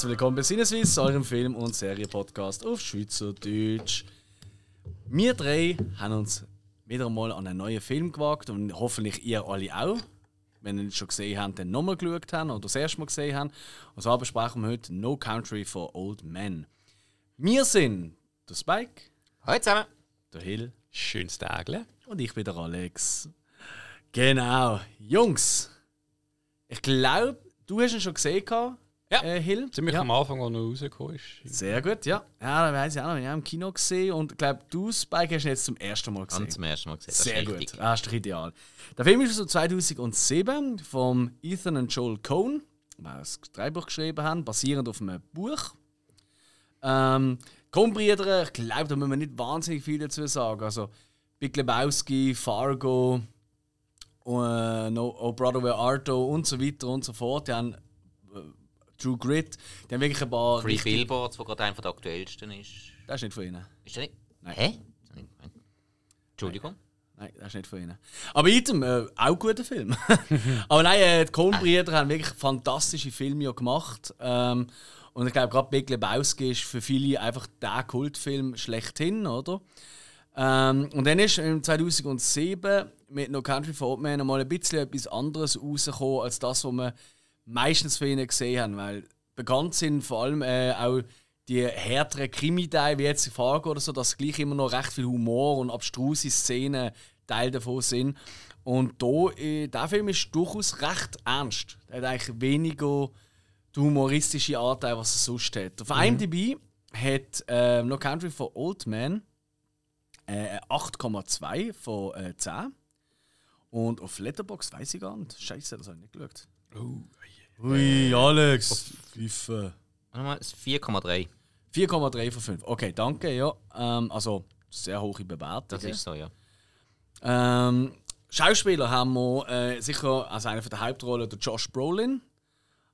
Herzlich willkommen bei Sinneswiss, eurem Film- und Serienpodcast auf Schweizerdeutsch. Wir drei haben uns wieder einmal an einen neuen Film gewagt und hoffentlich ihr alle auch. Wenn ihr ihn schon gesehen habt, dann nochmal geschaut haben oder das erste Mal gesehen haben. Und zwar besprechen wir heute No Country for Old Men. Wir sind der Spike, Hallo zusammen. der Hill Schönes Tägle. und ich bin der Alex. Genau. Jungs, ich glaube, du hast ihn schon gesehen, gehabt, Ja. äh, Hill. Ziemlich ja. am Anfang, als er rausgekommen ist. Sehr gut, ja. Ja, da weiß ich auch noch, ich habe im Kino gesehen und ich glaube, du, Spike, hast ihn jetzt zum ersten Mal gesehen. Ganz zum ersten Mal gesehen. Das Sehr gut, das ist doch ideal. Der Film ist so 2007 von Ethan und Joel Cohn, die das Drehbuch geschrieben haben, basierend auf einem Buch. Ähm, Coen-Brüder, ich glaube, da müssen wir nicht wahnsinnig viel dazu sagen. Also, Big Lebowski, Fargo, äh, no, Oh Brother Where Art und so weiter und so fort. Die haben True Grit, die haben wirklich ein paar. Free richtig- Billboards, wo gerade einer der aktuellsten ist. Das ist nicht von ihnen. Ist der nicht? Nein. Hä? Der? Nein. Entschuldigung. Nein, das ist nicht von ihnen. Aber item, äh, auch ein guter Film. Aber nein, äh, die Coen-Brüder haben wirklich fantastische Filme ja gemacht. Ähm, und ich glaube, gerade Big Lebowski ist für viele einfach der Kultfilm schlechthin, oder? Ähm, und dann ist im 2007 mit No Country for Old Men mal ein bisschen etwas anderes rausgekommen, als das, was wir meistens von ihnen gesehen haben. Weil bekannt sind vor allem äh, auch die härteren Krimi-Teile, wie jetzt Fargo oder so, dass gleich immer noch recht viel Humor und abstruse Szenen Teil davon sind. Und da, äh, der Film ist durchaus recht ernst. Er hat eigentlich weniger den humoristischen Anteil, was er sonst hat. Auf IMDb hat äh, No Country for Old Men äh, 8,2 von äh, 10. Und auf Letterboxd weiß ich gar nicht. Scheiße, das habe ich nicht geschaut. Ui, Alex. Pfiffe. Warte mal, es ist 4,3. 4,3 von 5. Okay, danke, ja. Ähm, also sehr hohe Bewertung. Das ist so, ja. Ähm, Schauspieler haben wir äh, sicher als einer der Hauptrollen der Josh Brolin,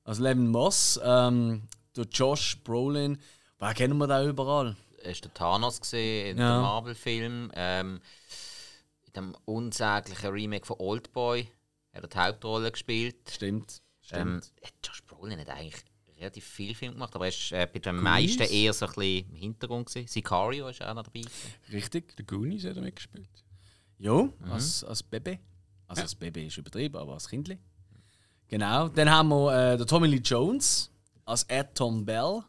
als Levin Moss. Ähm, der Josh Brolin, wer kennen wir da überall? Er ist der Thanos gesehen in Ja. dem Marvel-Film. Ähm, in dem unsäglichen Remake von Oldboy hat er die Hauptrolle gespielt. Stimmt. Ähm, Stimmt. äh, Josh Brolin hat eigentlich relativ viel Film gemacht, aber er ist äh, bei den meisten eher so ein bisschen im Hintergrund. Gewesen. Sicario ist auch noch dabei. gewesen. Richtig. Der Goonies hat er mitgespielt. Ja, als, als Baby. Also als Baby ist übertrieben, aber als Kindli. Genau. Dann haben wir äh, den Tommy Lee Jones als Ed Tom Bell.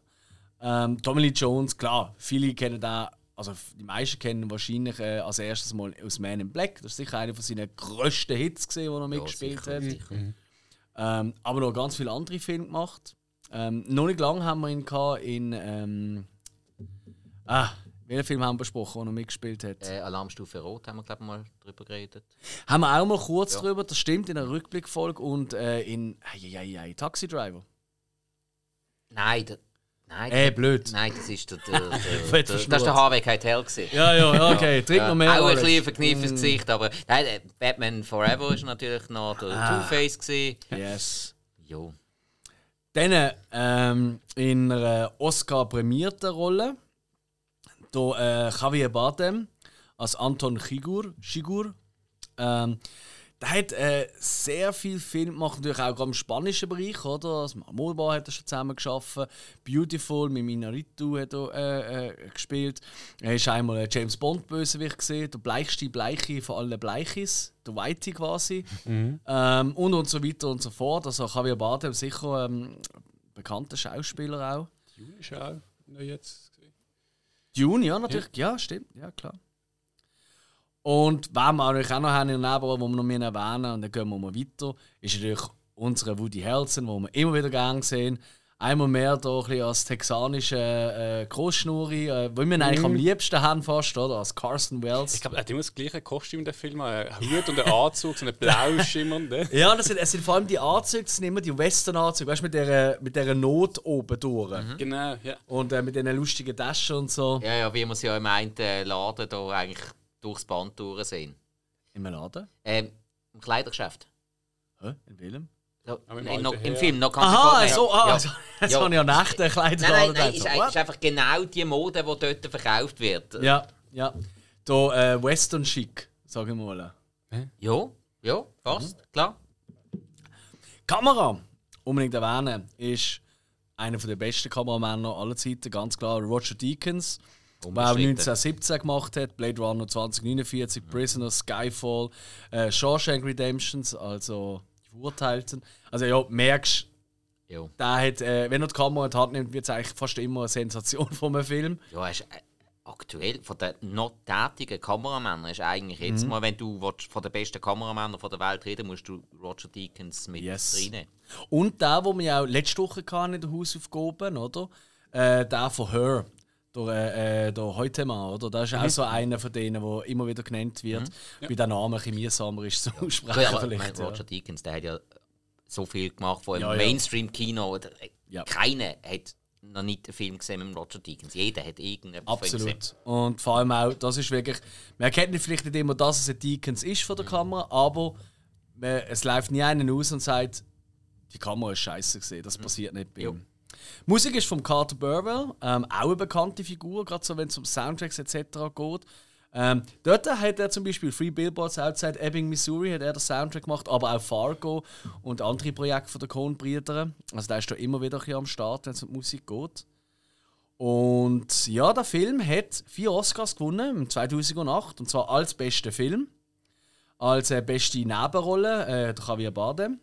Ähm, Tommy Lee Jones, klar, viele kennen da, also die meisten kennen wahrscheinlich äh, als erstes mal aus Man in Black. Das ist sicher einer von seinen grössten Hits, gesehen, wo er mitgespielt sicher, hat. sicher. Ähm, aber noch ganz viele andere Filme gemacht. Ähm, noch nicht lange haben wir ihn gehabt in. Ähm, ah, welchen Film haben wir besprochen, wo er mitgespielt hat? Äh, Alarmstufe Rot haben wir, glaube ich, mal drüber geredet. Haben wir auch mal kurz Ja. drüber, das stimmt, in einer Rückblickfolge und äh, in ei, ei, ei, Taxi Driver. Nein, der, nein, Äh, blöd. nein, das ist der, der, der, das ist der Harvey Keitel gewesen. Ja, ja, okay, trink noch mehr. Auch ein bisschen verkniffenes Gesicht, aber nein, äh, Batman Forever ist natürlich noch der Ah. Two-Face gewesen. Yes. Jo. Dann ähm, in einer Oscar-prämierten Rolle, der äh, Javier Bardem als Anton Chigur. Chigur. Ähm, der hat äh, sehr viel Film gemacht, natürlich auch im spanischen Bereich, oder? Molbar hat er schon zusammen geschaffen. Beautiful mit Minaritu hat er äh, äh, gespielt. Er ist einmal ein James Bond Bösewicht gesehen, der bleichste Bleiche von allen Bleichis, der Whitey quasi. Ähm, und und so weiter und so fort. Also Javier Bardem sicher ähm, bekannter Schauspieler auch. Dune ist auch jetzt. gesehen. Dune, ja, natürlich. Ja, stimmt. Ja, klar. Und was wir natürlich auch noch haben in der Nebenrolle, wo wir noch mehr erwähnen, und dann gehen wir mal weiter, ist natürlich unsere Woody Harrelson, wo wir immer wieder gerne sehen. Einmal mehr da ein bisschen als texanische äh, Großschnurri, äh, wo wir ihn eigentlich am liebsten haben fast, oder? Als Carson Wells. Ich glaube, er hat immer das gleiche Kostüm in dem Film. Ein Hut und ein Anzug, so ein blau schimmernder. Ja, das sind, es sind vor allem die Anzüge, das sind immer die Western-Anzüge, weißt du, mit dieser mit der Not oben durch. Genau, ja. Und äh, mit diesen lustigen Taschen und so. Ja, ja, wie wir sie ja im einen Laden da eigentlich durchs Band durchsehen. Im Laden. Ähm, Im Kleidergeschäft. Hä? In welchem? So, im nein, noch, Im. Film, noch ganz Aha, so, ah, Ja. also, jetzt Ja. habe ich ja Nächte Kleider Nein, nein, nein, gedacht. ist, So, ein- ist einfach genau die Mode, die dort verkauft wird. Ja, ja. Da äh, Western Chic, sage ich mal. Ja, ja, fast, klar. Kamera, unbedingt erwähnen, ist einer der besten Kameramänner aller Zeiten, ganz klar Roger Deakins. Auch Unbestritten. 1917 gemacht hat, Blade Runner 2049, Prisoner, Skyfall, äh, Shawshank Redemptions, also die Verurteilten. Also ja, merkst der hat, äh, wenn er die Kamera in die Hand nimmt, wird es eigentlich fast immer eine Sensation von einem Film. Ja, er ist, äh, aktuell von den noch tätigen Kameramännern ist eigentlich jetzt Mhm. mal, wenn du willst, von den besten Kameramännern von der Welt reden musst du Roger Deakins mit Yes. reinnehmen. Und der, den wir ja auch letzte Woche hatten in der Hausaufgaben, oder? Äh, der von Her, der, äh, äh, der Heutemann, oder? Das ist auch so einer von denen, der immer wieder genannt wird. Bei den Namen ein bisschen mühsamer ist zu aussprechen. Ja, aber, vielleicht, mein, ja. Roger Deakins, der hat ja so viel gemacht, wo im Ja, ja. Mainstream-Kino äh, Ja. keiner hat noch nicht einen Film gesehen mit Roger Deakins. Jeder hat irgendetwas von ihm gesehen. Absolut. Und vor allem auch, das ist wirklich. Man erkennt nicht vielleicht nicht immer, dass es ein Deacons ist von der Kamera, aber man, es läuft nie einer aus und sagt, die Kamera ist scheiße gesehen. Das passiert nicht bei Jo. Musik ist von Carter Burwell, ähm, auch eine bekannte Figur, gerade so wenn es um Soundtracks etc. geht. Ähm, dort hat er zum Beispiel Free Billboards Outside Ebbing, Missouri, hat er den Soundtrack gemacht, aber auch Fargo und andere Projekte von der Coen-Brüder. Also der ist da immer wieder ein am Start, wenn es um die Musik geht. Und ja, der Film hat vier Oscars gewonnen im 2008 und zwar als bester Film, als äh, beste Nebenrolle äh, der Javier Bardem,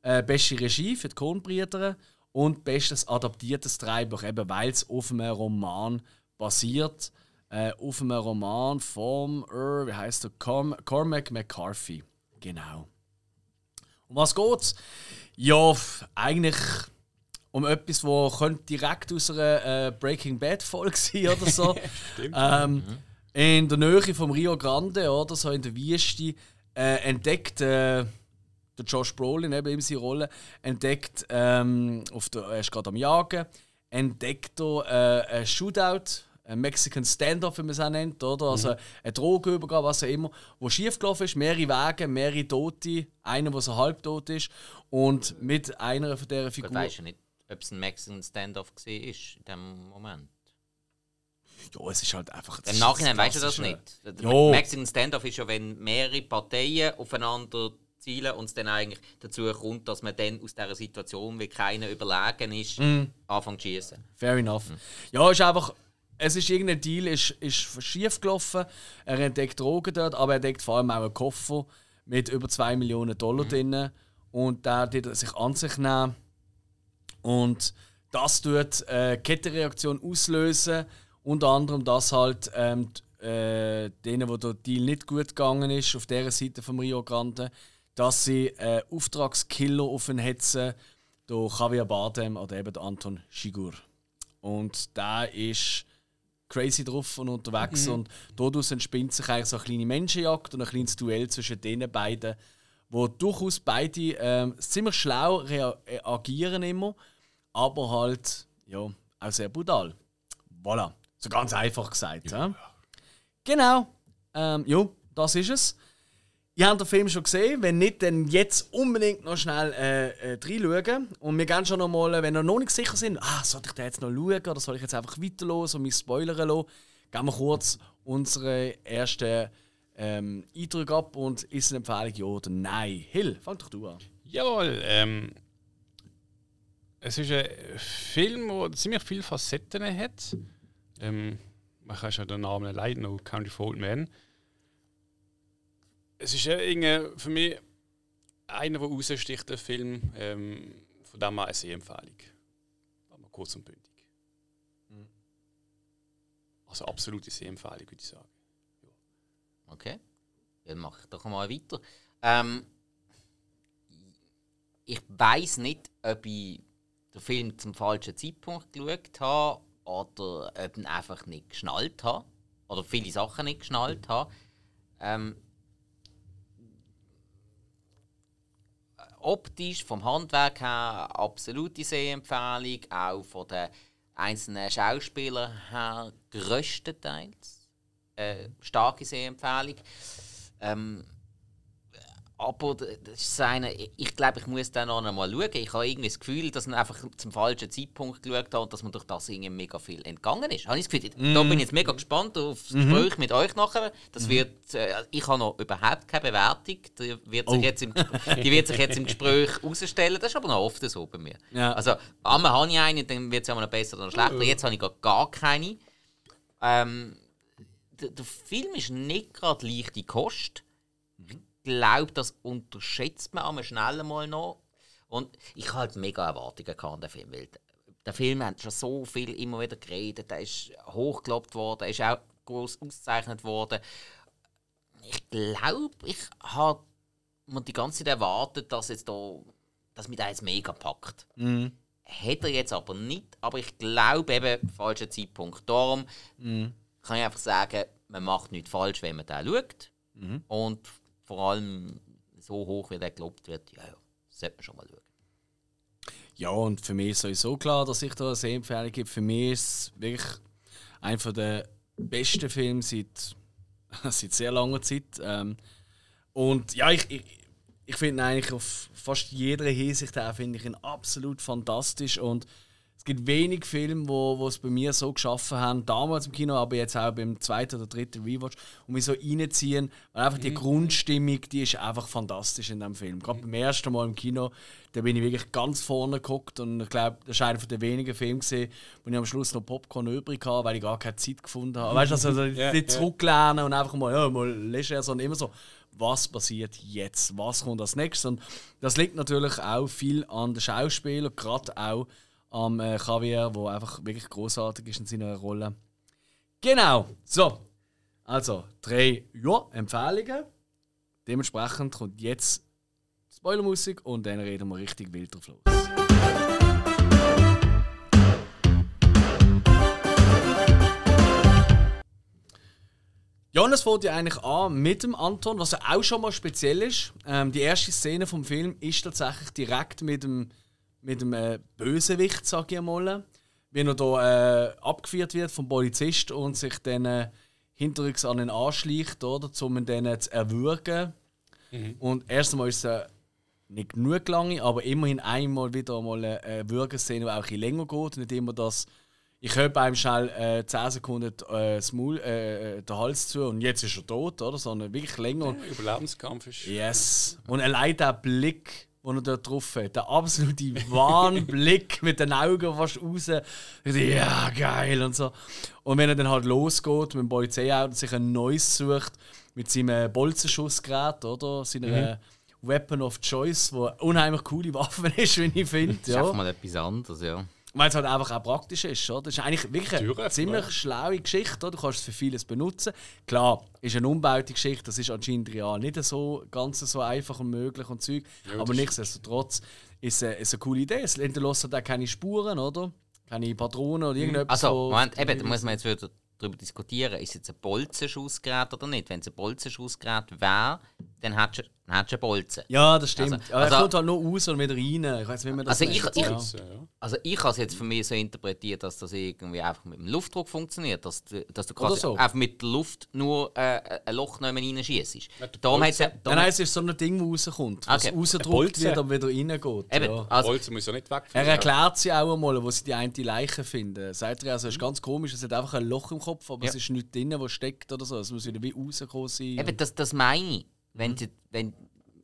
äh, beste Regie für die Coen-Brüder und bestes adaptiertes Drehbuch, eben weil es auf einem Roman basiert, äh, auf einem Roman vom, äh, wie heißt der, Corm Cormac McCarthy. Genau. Um was geht's? Ja, eigentlich um etwas, wo könnte direkt aus einer äh, Breaking Bad Folge sein oder so. ähm, in der Nähe vom Rio Grande oder so in der Wüste äh, entdeckt äh, der Josh Brolin eben in seiner Rolle entdeckt ähm, auf der, er ist gerade am Jagen entdeckt er äh, ein Shootout ein Mexican Standoff, wie man es auch nennt, oder? Also eine Drogenübergabe, was auch immer, wo schiefgelaufen ist, mehrere Wege, mehrere Tote, einer, der so halbtot ist und mit einer von dieser Ich Figur... weiß ja nicht, ob es ein Mexican Standoff war in dem Moment. Ja, es ist halt einfach... Im Nachhinein weißt du das nicht. Jo. Mexican Standoff ist ja, wenn mehrere Parteien aufeinander zielen und es dann eigentlich dazu kommt, dass man dann aus dieser Situation, wie keiner überlegen ist, Mhm. anfängt zu schießen. Fair enough. Ja, ist einfach. Es ist irgendein Deal, ist, ist schief gelaufen. Er entdeckt Drogen dort, aber er entdeckt vor allem auch einen Koffer mit über 2 Millionen Dollar drin. Und der er sich an sich nehmen. Und das tut äh, Kettenreaktion auslösen. Unter anderem, dass halt ähm, d- äh, denen, wo der Deal nicht gut gegangen ist, auf dieser Seite vom Rio Grande, dass sie äh, Auftragskiller auf ihn hetzen, der Javier Bardem oder eben Anton Shigur. Und der ist crazy drauf und unterwegs und daraus entspinnt sich eigentlich so eine kleine Menschenjagd und ein kleines Duell zwischen den beiden, wo durchaus beide ähm, ziemlich schlau rea- äh, immer, aber halt ja auch sehr brutal. Voilà, so ganz einfach gesagt. Ja, Genau, ähm, ja, das ist es. Ihr habt den Film schon gesehen. Wenn nicht, dann jetzt unbedingt noch schnell äh, äh, reinschauen. Und wir gehen schon noch mal, wenn ihr noch nicht sicher sind, ah, soll ich da jetzt noch schauen oder soll ich jetzt einfach weiterlos und mich spoilern lassen, gehen wir kurz unsere ersten ähm, Eindrücke ab und ist eine Empfehlung ja oder nein. Hill, fang doch du an. Jawohl, ähm, es ist ein Film, der ziemlich viele Facetten hat. Ähm, man kann schon den Namen leiden, noch Country for Old Men. Es ist ja irgendwie für mich einer, der raussticht, der Film. Ähm, von dem her eine Sehempfehlung. Wir kurz und bündig. Also absolute Sehempfehlung, würde ich sagen. Okay, dann mache ich doch mal weiter. Ähm, ich weiß nicht, ob ich den Film zum falschen Zeitpunkt geschaut habe oder ob ich ihn einfach nicht geschnallt habe oder viele Sachen nicht geschnallt habe. Ähm, optisch, vom Handwerk her, absolute Sehempfehlung, auch von den einzelnen Schauspielern her größtenteils äh, starke Sehempfehlung. Ähm, aber das ist eine, ich- glaube, ich muss dann noch einmal schauen. Ich habe irgendwie das Gefühl, dass man einfach zum falschen Zeitpunkt geschaut hat und dass man durch das irgendwie mega viel entgangen ist. Habe ich das Gefühl, da bin ich jetzt mega gespannt auf das Gespräch mit euch nachher. Das wird, äh, ich habe noch überhaupt keine Bewertung. Die wird sich, Oh. jetzt, im, die wird sich jetzt im Gespräch herausstellen. Das ist aber noch oft so bei mir. Ja. Also, einmal habe ich eine, dann wird es einmal noch besser oder schlechter. Jetzt habe ich gar, gar keine. Ähm, der, der Film ist nicht gerade leichte Kost. Ich glaube, das unterschätzt man einmal schnell mal noch. Und ich habe halt mega Erwartungen gehabt an den Film. Weil der Film hat schon so viel immer wieder geredet. Der ist hochgelobt worden, er ist auch groß ausgezeichnet worden. Ich glaube, ich habe mir die ganze Zeit erwartet, dass jetzt da, dass mich da jetzt mega packt. Mhm. Hat er jetzt aber nicht, aber ich glaube eben, falscher Zeitpunkt. Darum Mhm. kann ich einfach sagen, man macht nichts falsch, wenn man den schaut. Mhm. Und vor allem so hoch, wie der gelobt wird, ja, ja, sollte man schon mal schauen. Ja, und für mich ist sowieso klar, dass ich da eine Sehempfehlung gebe. Für mich ist es wirklich einer der besten Filme seit, seit sehr langer Zeit. Ähm, und ja, ich, ich, ich finde eigentlich auf fast jeder Hinsicht finde ich ihn absolut fantastisch. Und gibt wenig Filme, wo, wo es bei mir so geschaffen haben, damals im Kino, aber jetzt auch beim zweiten oder dritten Rewatch, und mich so reinziehen. Weil einfach die Grundstimmung, die ist einfach fantastisch in dem Film. Gerade beim ersten Mal im Kino, da bin ich wirklich ganz vorne geguckt und ich glaube, das ist einer der wenigen Filme gesehen, wo ich am Schluss noch Popcorn übrig hatte, weil ich gar keine Zeit gefunden habe. Weißt du, also nicht ja. zurücklehnen und einfach mal, ja, mal leger, sondern immer so, was passiert jetzt? Was kommt als nächstes? Und das liegt natürlich auch viel an den Schauspielern, gerade auch am äh, Javier, der einfach wirklich großartig ist in seiner Rolle. Genau, so. Also, drei ja, Empfehlungen. Dementsprechend kommt jetzt Spoilermusik und dann reden wir richtig wild drauf los. Es fängt ja eigentlich an mit dem Anton, was ja auch schon mal speziell ist. Ähm, die erste Szene vom Film ist tatsächlich direkt mit dem, mit dem äh, Bösewicht, sag ich mal. Wie er da äh, abgeführt wird vom Polizist und sich dann äh, hinterrücks an ihn anschleicht, oder, um ihn dann zu erwürgen. Und erst einmal ist es äh, nicht genug lange, aber immerhin einmal wieder mal eine äh, Würgeszene, die auch ein bisschen länger geht. Nicht immer das, ich höre beim schnell äh, 10 Sekunden äh, das Maul, äh, äh, den Hals zu und jetzt ist er tot, oder? Sondern wirklich länger. Und, Überlebenskampf ist. yes. Und allein der Blick, den er dort drauf hat, der absolute Wahnblick mit den Augen fast raus. Ja, geil und so. Und wenn er dann halt losgeht mit dem Polizeiauto und sich ein neues sucht, mit seinem äh, Bolzenschussgerät, oder? Seiner äh, Weapon of Choice, wo eine unheimlich coole Waffe ist, wie ich finde. Das ist Ja. einfach mal etwas anderes, ja. Weil es halt einfach auch praktisch ist. Oder? Das ist eigentlich wirklich eine Türen, ziemlich ja. schlaue Geschichte. Oder? Du kannst es für vieles benutzen. Klar, ist eine umbaute Geschichte, das ist anscheinend real nicht so ganz so einfach und möglich und Zeug. Ja, Aber nichtsdestotrotz ist es ist eine coole Idee. Es hinterlässt halt auch keine Spuren, oder? Keine Patronen oder irgendetwas. Also, Moment, eben, da muss man jetzt wieder darüber diskutieren, ist es jetzt ein Bolzenschussgerät oder nicht. Wenn es ein Bolzenschussgerät wäre, dann hättest du dann hättest du einen Bolzen. Ja, das stimmt. Also- Aber also- er kommt halt nur raus und wieder rein. Ich weiß nicht, wie man das Also ich- ich- ja. Also ich habe es jetzt für mich so interpretiert, dass das irgendwie einfach mit dem Luftdruck funktioniert, dass du, dass du quasi so. einfach mit der Luft nur äh, ein Loch nicht mehr reinschießt. Darum. Nein, es ist so ein Ding, das rauskommt. Was Okay. rausgedrückt wird, aber wieder reingeht. Eben, Ja. also, Bolzen muss ja nicht weg. Er erklärt sie auch einmal, wo sie die eine Leiche finden. Sagt er, also, es ist ganz komisch, es hat einfach ein Loch im Kopf, aber Ja. es ist nichts drin, was steckt oder so. Es muss wieder wie rauskommen sein. Eben, das, das meine ich. Wenn, sie, wenn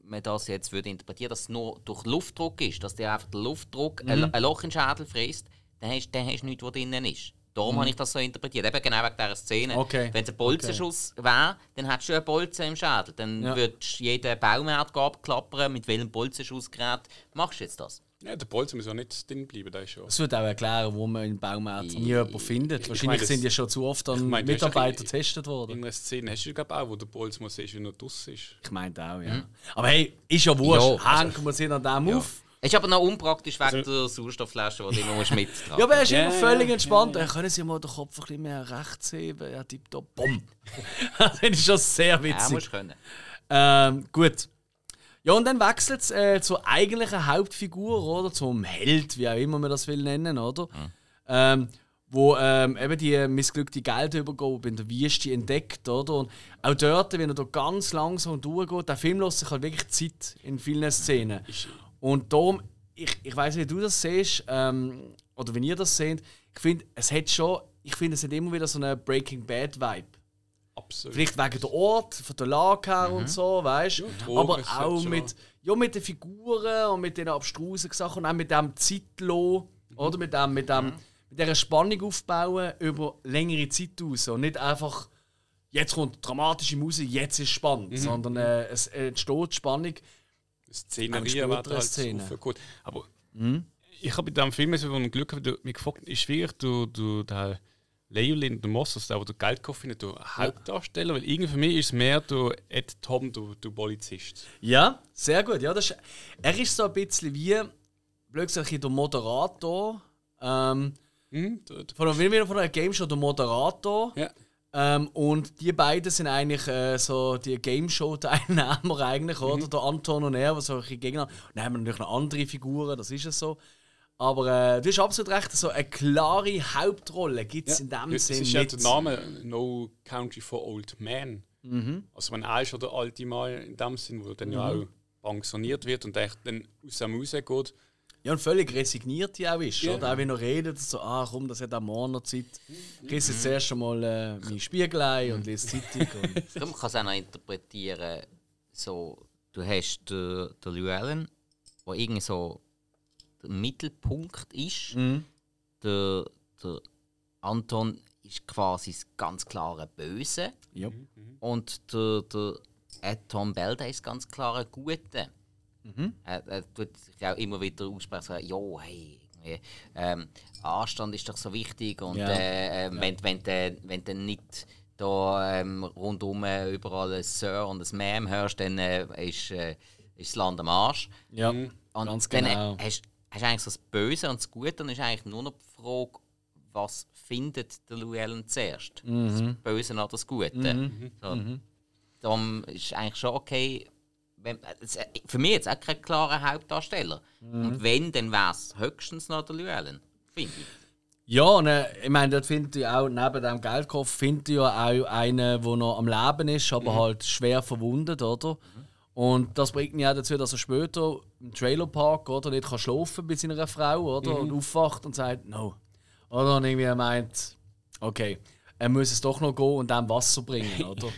man das jetzt würde interpretieren, dass es nur durch Luftdruck ist, dass der einfach der Luftdruck ein, ein Loch in den Schädel frisst, dann hast, dann hast du nichts, was drinnen ist. Darum habe ich das so interpretiert. Eben genau wegen dieser Szene. Okay. Wenn es ein Bolzenschuss wäre, dann hättest du einen Bolzen im Schädel. Dann Ja. würdest du jeden Baumärger abklappern, mit welchem Bolzenschussgerät machst du jetzt das? Ja, der Bolzen muss ja nicht drin bleiben, da ist schon. Das würde auch erklären, wo man in Baumärkten nie jemanden findet. Wahrscheinlich meine, sind ja schon zu oft an meine, Mitarbeiter getestet worden. In einer Szene hast du, glaube auch, wo der Bolzen muss sehen, wenn er draussen ist. Ich meinte auch, ja. Aber hey, ist ja wurscht. Ja, Hängen wir sie an dem auf. Ist aber noch unpraktisch wegen der Sauerstoffflasche, die du immer musst mittragen Ja, aber er ist Ja, immer ja, völlig ja, entspannt. Dann können sie mal den Kopf ein bisschen mehr rechts heben. Ja, tipptopp. Bumm. das ist schon sehr Ja, witzig. musst du können. Ähm, gut. Ja, und dann wechselt es äh, zur eigentlichen Hauptfigur, oder? Zum Held, wie auch immer man das will nennen, oder? Ähm, wo ähm, eben die missglückte Geldübergabe in der Wüste entdeckt, oder? Und auch dort, wenn er da ganz langsam durchgeht, der Film lässt sich halt wirklich Zeit in vielen Szenen. Und darum, ich, ich weiß nicht, wie du das siehst, ähm, oder wenn ihr das seht, ich finde, es hat schon, ich finde, es hat immer wieder so einen Breaking Bad Vibe. Absolut. Vielleicht wegen der Ort, von der Lage her und so, weißt du? Drogen Aber auch mit, ja, mit den Figuren und mit den abstrusen Sachen und auch mit dem Zeitlo, oder? Mit dem, mit dem, mit dieser Spannung aufbauen über längere Zeit aus. Und nicht einfach, jetzt kommt dramatische Musik, jetzt ist spannend, sondern äh, es entsteht Spannung. Szenerie wird halt Szenen. so gut. Aber ich habe bei diesem Film so ein Glück, du mich gefragt ist schwierig, du, du der Leolin, der Mossos, der, der Geldkoffer nicht, der Hauptdarsteller, weil irgendwie für mich ist es mehr der Ed Tom, der, der Polizist. Ja, sehr gut. Ja, das ist, er ist so ein bisschen wie, blöd gesagt, der Moderator. Ähm, Hm? Der, der, von, einer- wieder von einer Game Show, der Moderator. ja. Ähm, und die beiden sind eigentlich äh, so die Game Show-Teilnehmer eigentlich, oder? Der Anton und er, was so ein bisschen Gegner. Und dann haben wir natürlich noch andere Figuren, das ist es so. Aber äh, du hast absolut recht, so eine klare Hauptrolle gibt es in dem Es Sinn ist ja der Name No Country for Old Men. Mhm. Also man er ist schon der alte Mann in dem Sinn, wo dann ja auch pensioniert wird und echt dann aus dem rausgeht. Ja, und völlig resigniert ja auch ist. Ja. Oder? Auch wenn er redet, so, ah komm, das hat auch morgen noch Zeit. Ich lese Mhm. jetzt zuerst einmal äh, mein Spiegelei und lese Zeitung. Und man kann es auch noch interpretieren, so, du hast den, den Llewellyn, der irgendwie so der Mittelpunkt ist. Der, der Anton ist quasi das ganz klare Böse. ja. Und der, der Ed Tom Bell, der ist ganz klar ein Guter. Er, er tut sich auch immer wieder aussprechen, ja, hey, ähm, Anstand ist doch so wichtig und Ja. äh, äh, wenn, wenn, du, wenn du nicht da ähm, rundum äh, überall ein Sir und ein Ma'am hörst, dann äh, ist, äh, ist das Land am Arsch. ja, Und ganz dann genau. hast hast du eigentlich so das Böse und das Gute, dann ist eigentlich nur noch die Frage, was findet der Llewellyn zuerst? Das Böse oder das Gute? So, Darum ist eigentlich schon okay, wenn, für mich jetzt auch kein klarer Hauptdarsteller. Und wenn, dann wäre es höchstens noch der Llewellyn, finde ich. Ja, und äh, ich meine, dort findet ihr auch, neben dem Geldkopf, findet ihr ja auch einen, der noch am Leben ist, aber halt schwer verwundet, oder? Und das bringt mich auch dazu, dass er später im Trailerpark oder, nicht kann schlafen bei seiner Frau oder, und aufwacht und sagt, no. Oder? Und irgendwie er meint, okay, er muss es doch noch gehen und dann Wasser bringen, oder?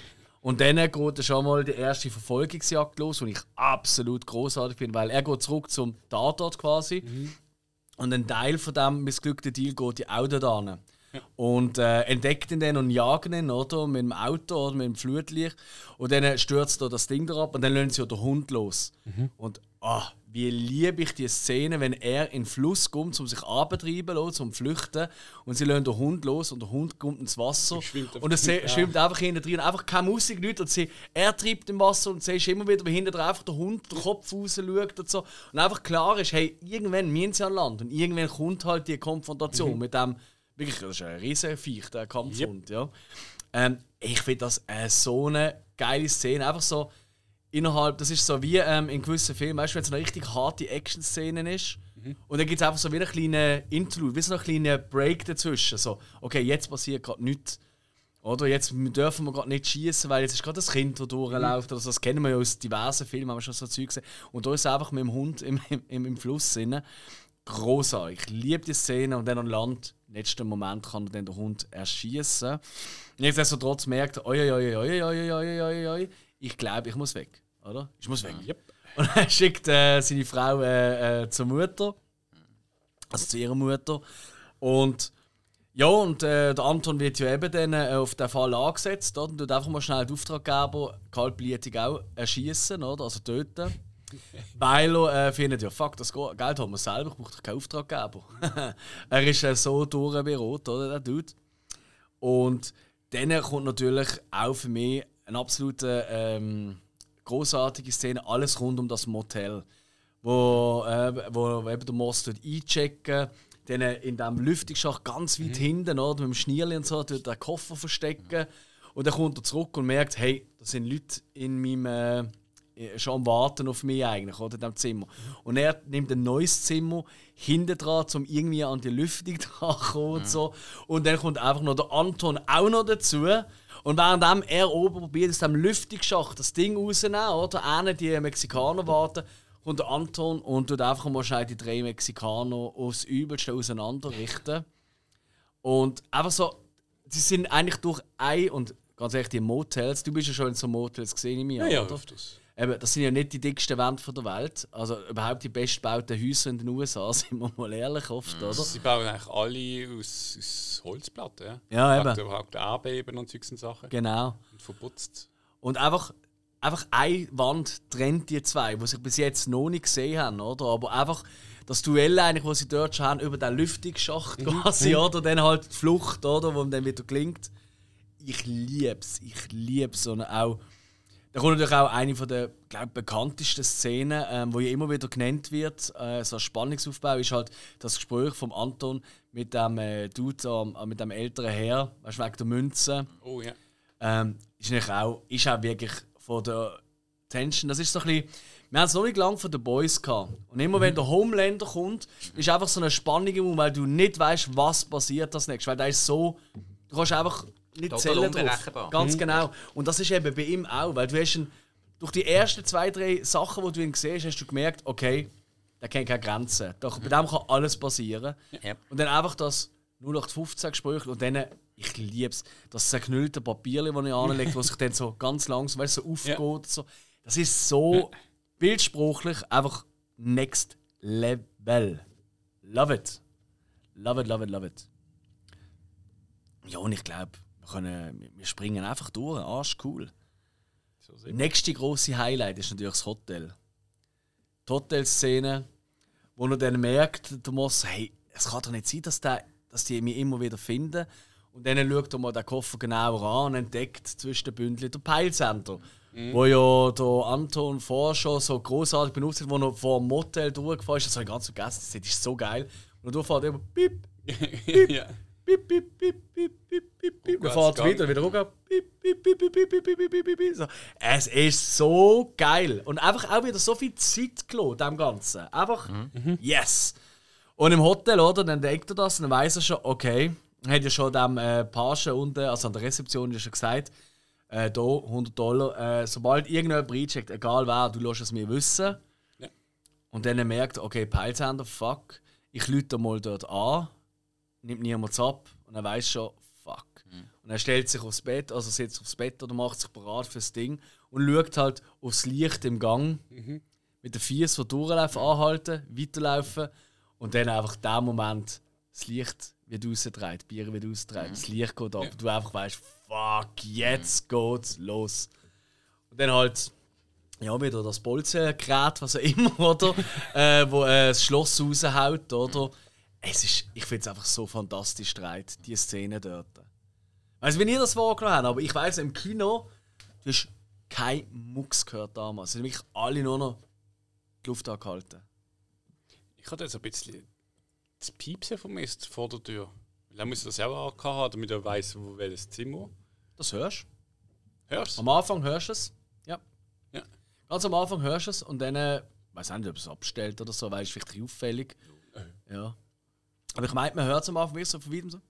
Und dann geht schon mal die erste Verfolgungsjagd los, die ich absolut großartig finde, weil er geht zurück zum Tatort quasi. Und ein Teil von dem missglückten Deal geht ja auch da. Und äh, entdeckt ihn dann und jagen ihn, oder? Mit dem Auto oder mit dem Flutlicht. Und dann stürzt er das Ding da ab und dann lassen sie den Hund los. Und ah, wie liebe ich die Szene, wenn er in den Fluss kommt, um sich abzutreiben, zu zum Flüchten. Und sie lassen den Hund los und der Hund kommt ins Wasser. schwimmt Und er mit, ja. schwimmt einfach hinten drin. Einfach keine Musik, nichts. Und sie, er treibt im Wasser und siehst immer wieder, wie hinten einfach der Hund den Kopf raus schaut und so. Und einfach klar ist, hey, irgendwann müssen sie an Land. Und irgendwann kommt halt die Konfrontation Mhm. mit dem, wirklich, das ist ein riesen Viech, der Kampfhund, ja. Ähm, ich finde das äh, so eine geile Szene. Einfach so innerhalb, das ist so wie ähm, in gewissen Filmen, weißt du, wenn es eine richtig harte Action-Szene ist. Und dann gibt es einfach so wie einen kleinen Interlude, wie so einen kleinen Break dazwischen. So, okay, jetzt passiert gerade nichts. Oder jetzt dürfen wir gerade nicht schießen, weil jetzt ist gerade das Kind, das durchläuft. Oder so. Das kennen wir ja aus diversen Filmen, haben wir schon so Zeug gesehen. Und da ist er einfach mit dem Hund im, im, im Fluss drin. Großartig. Ich liebe die Szene und dann an Land letzten Moment kann dann den Hund erschießen. Nichtsdestotrotz merkt er, oi, oi, oi, oi, oi, oi, oi, ich glaube, ich muss weg. Oder? Ich muss weg. Ja. Yep. Und er schickt äh, seine Frau äh, äh, zur Mutter. Also zu ihrer Mutter. Und ja, und äh, der Anton wird ja eben dann äh, auf den Fall angesetzt. Oder? Und tut einfach mal schnell den Auftraggeber kaltblütig auch erschießen, oder? Also töten. Weil er äh, findet, ja fuck, das Go- Geld haben wir selber, ich brauche doch keinen Auftraggeber. er ist äh, so durch wie rot, oder, der Dude. Und dann kommt natürlich auch für mich eine absolute ähm, großartige Szene, alles rund um das Motel. Wo, äh, wo, eben der Moss dort einchecken, dann äh, in diesem Lüftungsschacht ganz weit hinten, oder, mit dem Schnierli und so, dort den Koffer verstecken. Und dann kommt er zurück und merkt, hey, da sind Leute in meinem, äh, schon am Warten auf mich eigentlich, oder, in diesem Zimmer. Und er nimmt ein neues Zimmer hinten dran, um irgendwie an die Lüftung dran zu kommen und so. Und dann kommt einfach noch der Anton auch noch dazu. Und währenddem er oben probiert, aus dem Lüftungsschacht das Ding rauszunehmen, oder? Einer die Mexikaner warten, kommt der Anton und tut einfach mal schnell die drei Mexikaner aufs Übelste auseinanderrichten. Und einfach so, sie sind eigentlich durch ein und ganz ehrlich, die Motels, du bist ja schon in so Motels gesehen in mir, Ja, ja, oder? öfters. Eben, das sind ja nicht die dicksten Wände von der Welt. Also überhaupt die bestgebauten Häuser in den USA, sind wir mal ehrlich oft, oder? Sie bauen eigentlich alle aus, aus Holzplatten. Ja, Ja, eben. Der Erdbeben und solchen Sachen. Genau. Und verputzt. Und einfach, einfach eine Wand trennt die zwei, die sich bis jetzt noch nicht gesehen haben, oder? Aber einfach das Duell, eigentlich, das sie dort schon haben, über den Lüftungsschacht quasi, oder? Dann halt die Flucht, oder? Wo man dann wieder klingt. Ich lieb's, ich lieb's. Und auch, da kommt natürlich auch eine von der glaub, bekanntesten Szenen, ähm, wo ja immer wieder genannt wird, äh, so ein Spannungsaufbau, ist halt das Gespräch vom Anton mit dem äh, Dude, äh, mit dem älteren Herr, weißt wegen der Münze. Oh ja. Ähm, ist, natürlich auch, ist auch wirklich von der Tension. Das ist so ein bisschen. Wir haben es noch nicht lange von den Boys gehabt. Und immer wenn der Homelander kommt, ist einfach so eine Spannung im Raum, weil du nicht weißt, was passiert das nächste. Weil der ist so. Du kannst einfach nicht Total zählen drauf. Ganz genau. Und das ist eben bei ihm auch, weil du hast ihn, durch die ersten zwei, drei Sachen, die du ihn gesehen hast, hast du gemerkt, okay, der kennt keine Grenzen. Doch bei dem kann alles passieren. Ja. Und dann einfach das 0815 Gespräch und dann, ich liebe es, das zerknüllte Papier, das ich anlege, das sich dann so ganz langsam weißt, so aufgeht. Ja. So. Das ist so bildsprachlich einfach next level. Love it. Love it, love it, love it. Ja, und ich glaube, wir, können, wir springen einfach durch. Arsch cool. So Nächste große Highlight ist natürlich das Hotel. Die Hotelszene, wo er dann merkt, der Moss, hey, es kann doch nicht sein, dass, der, dass die mich immer wieder finden. Und dann schaut er mal den Koffer genauer an und entdeckt zwischen den Bündeln den Peilsender. Wo ja der Anton vorher schon so großartig benutzt hat, wo er vor dem Motel durchgefahren ist. Das habe ich ganz vergessen. Das ist so geil. Und er durchfährt immer piep, ja. piep, piep, piep, piep, piep, piep, piep, oh, fährt wieder, wieder runter. Es ist so geil. Und einfach auch wieder so viel Zeit gelassen, dem Ganzen. Einfach, mhm. yes. Und im Hotel, oder, dann denkt er das und dann weiss er schon, okay, er hat ja schon dem äh, Page unten, also an der Rezeption, ja schon gesagt, äh, da 100 Dollar, äh, sobald irgendjemand reincheckt, egal wer, du lässt es mir wissen. Ja. Und dann merkt, er, okay, Peilsender, fuck, ich lüte mal dort an, nimmt niemand ab und dann weiß schon, und er stellt sich aufs Bett, also sitzt aufs Bett oder macht sich bereit fürs Ding und schaut halt aufs Licht im Gang mit den Fies, die durchlaufen, anhalten, weiterlaufen und dann einfach der Moment, das Licht wird rausgedreht, die Bier wird rausgedreht, das Licht geht ab und du einfach weißt, fuck, jetzt geht's los. Und dann halt, ja, wieder das Bolzengerät, was auch immer, oder? äh, wo äh, das Schloss raushaut, oder? Es ist, ich finde es einfach so fantastisch streit, die Szene dort. Weißt du, wie ihr das wahrgenommen habt, aber ich weiß im Kino, du hast kein Mucks gehört damals. Es sind wirklich alle nur noch die Luft angehalten. Ich hatte jetzt ein bisschen das Piepsen vermisst vor der Tür. Er muss das ja auch haben, damit er weiß, wo welches Zimmer. Das hörst du. Hörst du? Am Anfang hörst du es. Ja. Ja. Ganz am Anfang hörst du es und dann, äh, weiß auch nicht, ob es abstellt oder so, weil es vielleicht auffällig. Ja. Aber ich meine, man hört es am Anfang wirklich so von weitem so.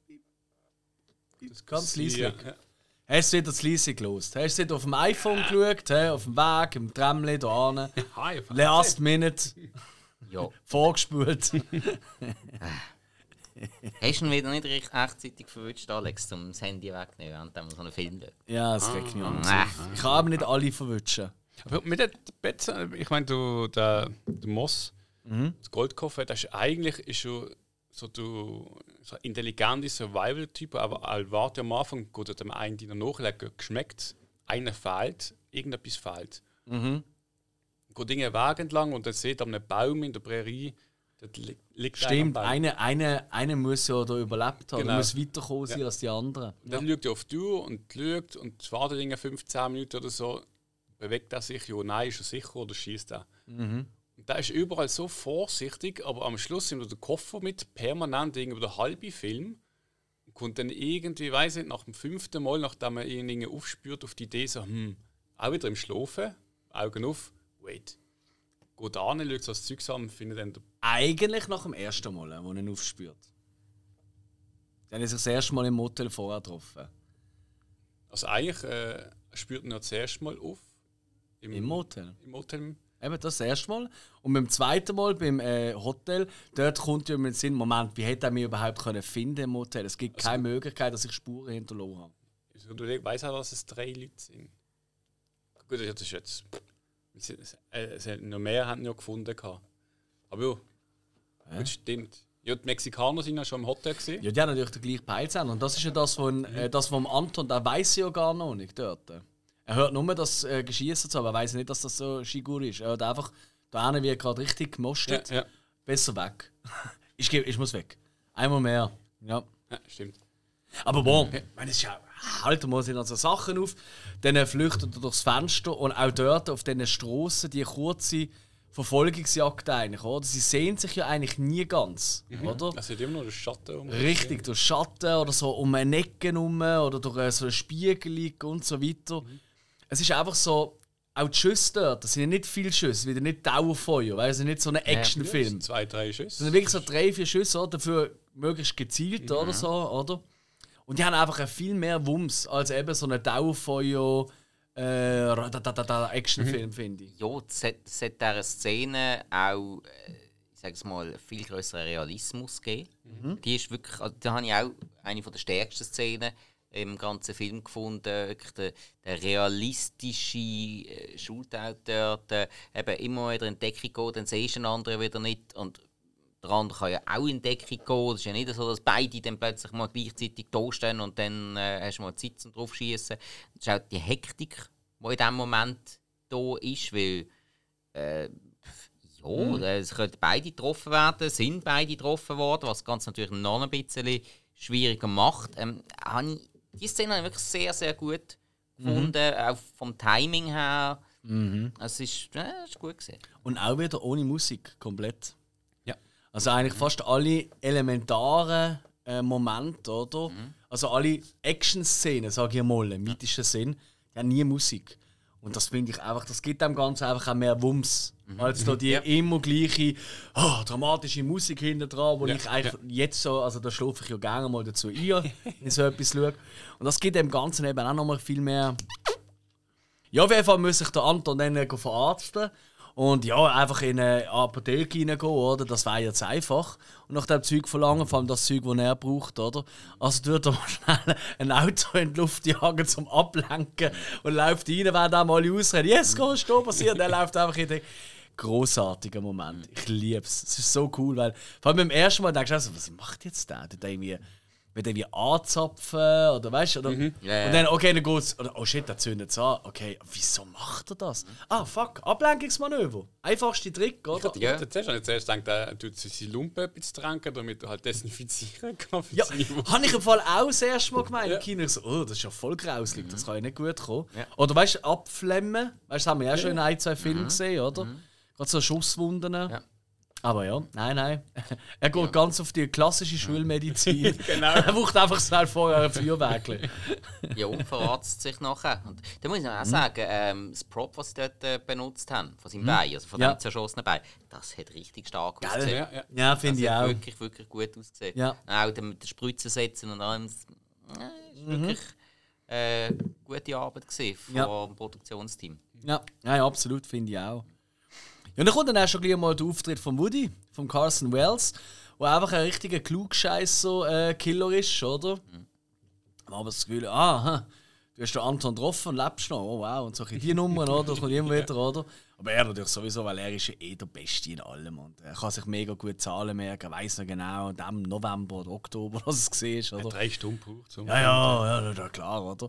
Ganz leise. Ja, ja. Hast du wieder das leise gelost? Hast du wieder auf dem iPhone geschaut, hä? auf dem Weg, im Tramli, da hinten? Hi, Last Minute, Ja. vorgespult. Hast du ihn wieder nicht recht rechtzeitig verwünscht, Alex, um das Handy wegzunehmen, während wir so einen Film schauen? ja, das regt mich an. Ah. Ich kann aber nicht alle verwutschen. Aber mit der Bett, ich meine, du, der, der Moss, das Goldkoffer, das ist eigentlich ist schon so, du, so ein intelligenter Survival-Typ, aber er wartet am Anfang, er dem einen die nachlegen, geschmeckt, einer fehlt, irgendetwas fehlt. Mhm. Geht irgendeinen Weg entlang und dann sieht er einen Baum in der Prärie, dort li liegt Stimmt, einer. eine, eine, eine muss ja da überlebt haben. Genau. Muss weiterkommen sein Ja. als die anderen. Und dann schaut er auf die Uhr und schaut und wartet irgendwie 15 Minuten oder so. Bewegt er sich? Ja, nein, ist er sicher oder schießt er? Und der ist überall so vorsichtig, aber am Schluss nimmt er den Koffer mit, permanent irgendwie der halbe Film. Und kommt dann irgendwie, weiß nicht, nach dem fünften Mal, nachdem er irgendwie aufspürt, auf die Idee so, hm, auch wieder im Schlafen, Augen auf, wait. Geht an, schaut das Zeug an und findet dann. Eigentlich nach dem ersten Mal, wo er ihn aufspürt. Dann ist er das erste Mal im Motel vorher getroffen. Also eigentlich äh, spürt er das erste Mal auf. Im Motel. Im Motel. Eben das erste Mal. Und beim zweiten Mal beim äh, Hotel, dort kommt ja mit Sinn, Moment, wie hätte er mich überhaupt können finden im Hotel? Es gibt keine Möglichkeit, dass ich Spuren hinterlassen habe. Also, du weißt auch, dass es drei Leute sind. Gut, das ist jetzt. Es, es, es, noch mehr haben ja gefunden. Gehabt. Aber ja, Hä? gut, stimmt. Ja, die Mexikaner sind ja schon im Hotel gesehen. Ja, die haben natürlich den gleichen Peilsender. Und das ist ja das von, äh, das vom Anton, der weiß ja gar noch nicht dort. Er hört nur das äh, Geschießen zu, aber er weiß nicht, dass das so Shigur ist. Er hat einfach, da einer wird gerade richtig Ja, gemostet. ja, Besser weg. ich, geh- ich muss weg. Einmal mehr. Ja. ja, stimmt. Aber bon, ich meine, es ist ja, halten wir sind also Sachen auf, dann flüchtet er durchs Fenster und auch dort auf diesen Straßen die kurze Verfolgungsjagd eigentlich, oder? Sie sehen sich ja eigentlich nie ganz, oder? Es hat immer noch den Schatten um. Richtig, durch Schatten oder so um eine Ecke herum oder durch äh, so einen Spiegel und so weiter. Es ist einfach so, auch die Schüsse dort, das sind ja nicht viele Schüsse, wieder nicht Dauerfeuer, weil es ist nicht so ein Actionfilm. Zwei, drei Das Schüsse. sind wirklich so drei, vier Schüsse, oder? dafür möglichst gezielt oder so, oder? Und die haben einfach ein viel mehr Wumms als eben so ein Dauerfeuer äh, Actionfilm, finde ich. Ja, es hat, es hat dieser Szene auch, äh, ich sage es mal, viel größeren Realismus gegeben. Die ist wirklich, also, da habe ich auch eine von der stärksten Szenen im ganzen Film gefunden. Wirklich der, der realistische äh, Shootout dort. Äh, eben immer wieder in Deckung gehen, dann siehst du den anderen wieder nicht. Und der andere kann ja auch in Deckung gehen. Es ist ja nicht so, dass beide dann plötzlich mal gleichzeitig da stehen und dann äh, hast du mal Zeit zum drauf schießen. Das ist auch die Hektik, die in diesem Moment da ist, weil äh, ja, es könnten beide getroffen werden, sind beide getroffen worden, was das Ganze natürlich noch ein bisschen schwieriger macht. Ähm, habe ich, die Szene habe ich wirklich sehr, sehr gut gefunden, auch vom Timing her. Es ist, äh, ist gut gesehen. Und auch wieder ohne Musik, komplett. Ja. Also eigentlich fast alle elementaren äh, Momente, oder? Also alle Action-Szenen, sage ich mal, im mythischen Sinn, haben nie Musik. Und das finde ich einfach, das gibt dem Ganzen einfach auch mehr Wumms. Als da die Ja. immer gleiche oh, dramatische Musik hinter dran, wo Ja, ich eigentlich jetzt so, also da schlafe ich ja gerne mal dazu ein, wenn ich so etwas schaue. Und das gibt dem Ganzen eben auch nochmal viel mehr ja, auf jeden Fall muss sich der Anton dann verarzten. Und ja, einfach in eine Apotheke reingehen, oder? Das wäre jetzt einfach. Und nach dem Zeug verlangen, vor allem das Zeug, das er braucht, oder? Also tut er mal schnell ein Auto in die Luft jagen zum Ablenken und läuft rein, wenn dann mal alle ausreden, yes, ist da passiert? Er läuft einfach in den großartiger Moment. Ich liebe es. Es ist so cool, weil vor allem beim ersten Mal denkst du, also, was macht jetzt der? Der irgendwie wird irgendwie anzapfen oder weißt du? Oder? Ja, ja. Und dann, okay, dann geht's. Oder, oh shit, der zündet es an. Okay, wieso macht er das? Ah, fuck, Ablenkungsmanöver. Einfachste Trick, oder? Ich Ja. hatte zuerst, habe ich zuerst gedacht, er tut seine Lumpe etwas tränken, damit er halt desinfizieren kann. Ja, habe ich im Fall auch das erste Mal gemeint. Ja. Ich so, oh, das ist ja voll grauslig, das kann ja nicht gut kommen. Ja. Oder weißt du, abflemmen, weißt du, das haben wir ja schon in ein, zwei Filmen gesehen, oder? Gerade so Schusswunden. Ja. Aber ja, nein, nein. er geht ganz auf die klassische Schulmedizin. Genau. er braucht einfach schnell vorher ein Feuerwerk. Ja, und verratzt sich nachher. Und da muss ich auch sagen, ähm, das Prop, was sie dort äh, benutzt haben, von seinem Bein, also von Ja. dem zerschossenen Bein, das hat richtig stark Gell? ausgesehen. Ja, ja. Ja, Das finde ich auch. wirklich, wirklich gut ausgesehen. Ja. Auch mit den Spritzen setzen und allem. das- äh, ist wirklich äh, gute Arbeit gesehen vom Ja. Produktionsteam. Ja, ja, ja absolut, finde ich auch. Ja, und dann kommt dann auch schon gleich mal der Auftritt von Woody, von Carson Wells, der einfach ein richtiger Klugscheißer-Killer ist, oder? Man hat das Gefühl, ah, du hast den Anton getroffen und lebst noch, oh wow, und so die Nummern, oder? Das kommt immer wieder, oder? Aber er natürlich sowieso, weil er ist ja eh der Beste in allem und er kann sich mega gut Zahlen merken, weiß noch genau, in dem November oder Oktober, was es war, oder? Drei Stunden braucht zum Ja, ja, ja, ja, klar, oder?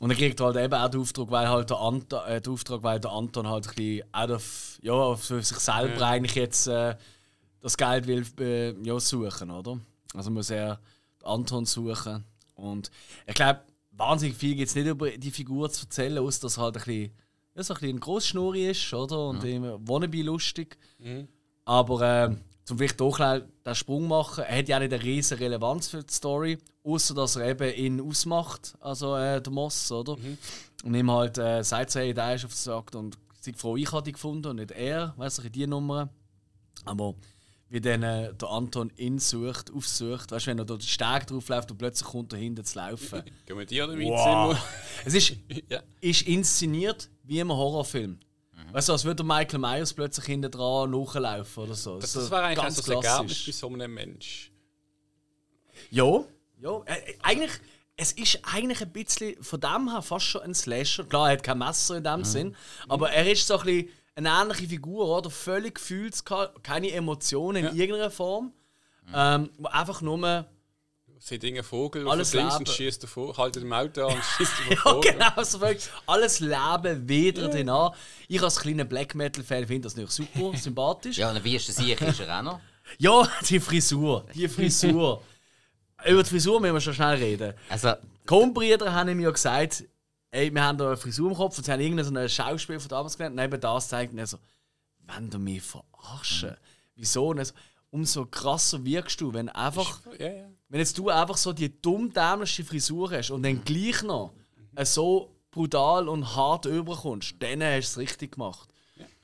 Und er kriegt halt eben auch den Auftrag, weil halt der Anton, äh, den Auftrag, weil der Anton halt ein bisschen out of, ja, für sich selber Ja. eigentlich jetzt äh, das Geld will äh, ja, suchen, oder? Also muss er Anton suchen. Und ich glaube, wahnsinnig viel gibt es nicht über die Figur zu erzählen, außer dass er halt ein bisschen, ja, so ein bisschen ein Grossschnurri ist, oder? Und immer wannabe lustig. Aber äh, zum vielleicht doch schnell den Sprung machen, er hat ja nicht eine riesige Relevanz für die Story, außer dass er eben ihn ausmacht, also äh, der Moss, oder? Und ihm halt äh, sagt, hey, der ist auf der Jagd und sei froh, ich habe die gefunden und nicht er, weißt du, die Nummer. Aber wie dann äh, der Anton ihn sucht, aufsucht, weißt du, wenn er da den Steg drauf läuft und plötzlich kommt er hinten zu laufen. Gehen wir dir oder Wow. Es ist, Ja. ist inszeniert wie im Horrorfilm. Weißt du, als würde Michael Myers plötzlich hinten dran nachlaufen oder so. Das, das war eigentlich ganz das Ergebnis bei so einem Mensch. Ja, ja. Äh, äh, eigentlich, es ist eigentlich ein bisschen von dem her fast schon ein Slasher. Klar, er hat kein Messer in dem Sinn, aber er ist so ein bisschen eine ähnliche Figur, oder? Völlig gefühlskalt, keine Emotionen in irgendeiner Form. Ähm, wo einfach nur. Sieht irgendein Vogel Alles auf links und Leben. schießt davor, haltet im Auto an und schießt den Ja, Vogel. genau, so wirklich alles Leben wieder den an. Ich als kleiner Black Metal-Fan finde das nicht super sympathisch. Ja, und wie ist der Sieg? Ist er auch noch? Ja, die Frisur. Die Frisur. Über die Frisur müssen wir schon schnell reden. Also, Coen-Brüder haben mir ja gesagt, ey, wir haben da eine Frisur im Kopf und sie haben irgendein so ein Schauspiel von damals gelernt. Neben das zeigt er so, wenn du mich verarschen. Wieso? Und so, umso krasser wirkst du, wenn einfach, Ja, ja. wenn jetzt du einfach so die dumm Frisur hast und dann gleich noch äh, so brutal und hart überkommst, dann hast du es richtig gemacht.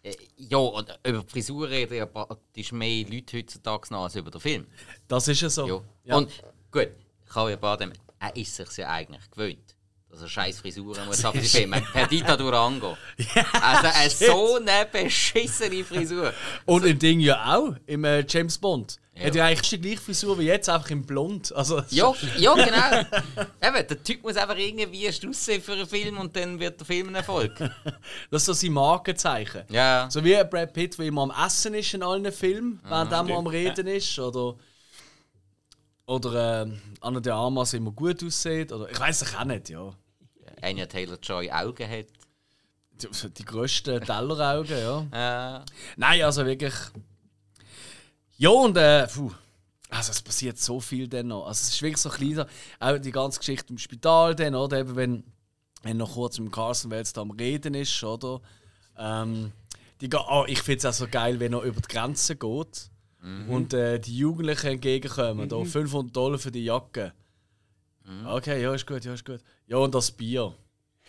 äh, ja, und über die Frisur reden ja praktisch mehr Leute heutzutage noch als über den Film. Das ist ja so. Ja. Ja. Und gut, Javier Bardem, er ist sich ja eigentlich gewöhnt. Dass er scheiß Frisuren muss haben für die Filme. Per Dita Durango. Also eine so eine beschissene Frisur. Und im Ding ja auch, im äh, James Bond. Ja. Hat ja eigentlich die gleiche Frisur wie jetzt, einfach in blond. Also, Ja, ja genau. Eben, der Typ muss einfach irgendwie aussehen für einen Film und dann wird der Film ein Erfolg. Das ist so sein Markenzeichen. Ja. So wie Brad Pitt, der immer am Essen ist in allen Filmen, während er am Reden ist. Oder, oder äh, Anna de Armas immer gut aussieht. Oder, ich weiß es auch nicht, ja. Anya Taylor-Joy Augen hat. Die, die grössten Telleraugen, ja. Äh, Nein, also wirklich. Ja, und äh, puh. Also es passiert so viel dann noch. Also es ist wirklich so klein. Auch die ganze Geschichte im Spital dann, oder? Eben wenn, wenn noch kurz mit Carson Wells da am Reden ist, oder? Ähm, die, oh, ich finde es auch so geil, wenn er über die Grenze geht und äh, die Jugendlichen entgegenkommen. Da 500 Dollar für die Jacke. Okay, ja, ist gut, ja, ist gut. Ja, und das Bier.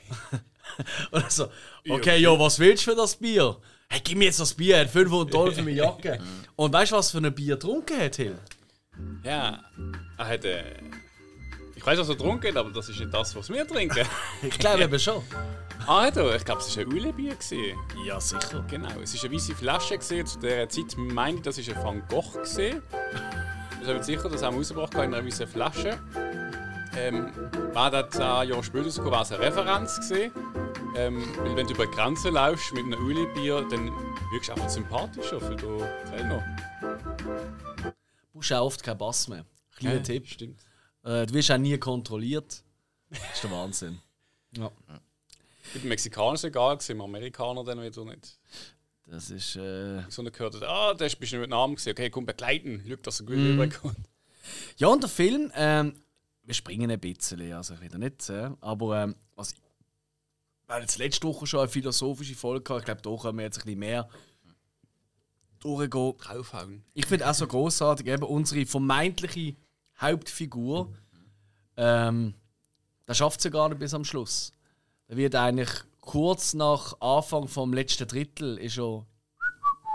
und so, okay, ja, was willst du für das Bier? Hey, gib mir jetzt das Bier, er hat 500 Dollar für meine Jacke. und weißt du, was für ein Bier getrunken hat, Hill? Ja, er hat. Äh, ich weiß, was er getrunken hat, aber das ist nicht das, was wir trinken. Ich glaube eben schon. ah, hat er? Ich glaube, es war ein Ulebier. Ja, sicher. Genau, es war eine weiße Flasche. gewesen. Zu dieser Zeit meine ich, das war ein Van Gogh. gewesen. Das habe ich sicher, das haben wir rausgebracht in einer weißen Flasche. Ähm, war das zehn Jahre später sogar eine Referenz. Gewesen. Ähm, weil wenn du über die Grenze läufst mit einem Ulebier, dann wirkst du einfach sympathischer für den Kellner. Du brauchst auch oft keinen Bass mehr. Kleiner Ja, Tipp. Stimmt. Äh, du wirst auch nie kontrolliert. Das ist der Wahnsinn. Ja. Mit dem Mexikaner ist es egal, mit dem Amerikaner dann wieder nicht. Das ist. Äh So gehört ah, der bist du mit Namen gesehen. Okay, komm, begleiten. Schau, dass er gut Mhm. rüberkommt. Ja, und der Film, ähm, wir springen ein bisschen, also wieder nicht, aber ähm, was weil jetzt letzte Woche schon eine philosophische Folge gehabt, ich glaube, da können wir jetzt ein bisschen mehr durchgehen. Draufhauen. Ich finde auch so großartig, eben unsere vermeintliche Hauptfigur, ähm, da schafft sie gar nicht bis am Schluss. Da wird eigentlich kurz nach Anfang vom letzten Drittel ist er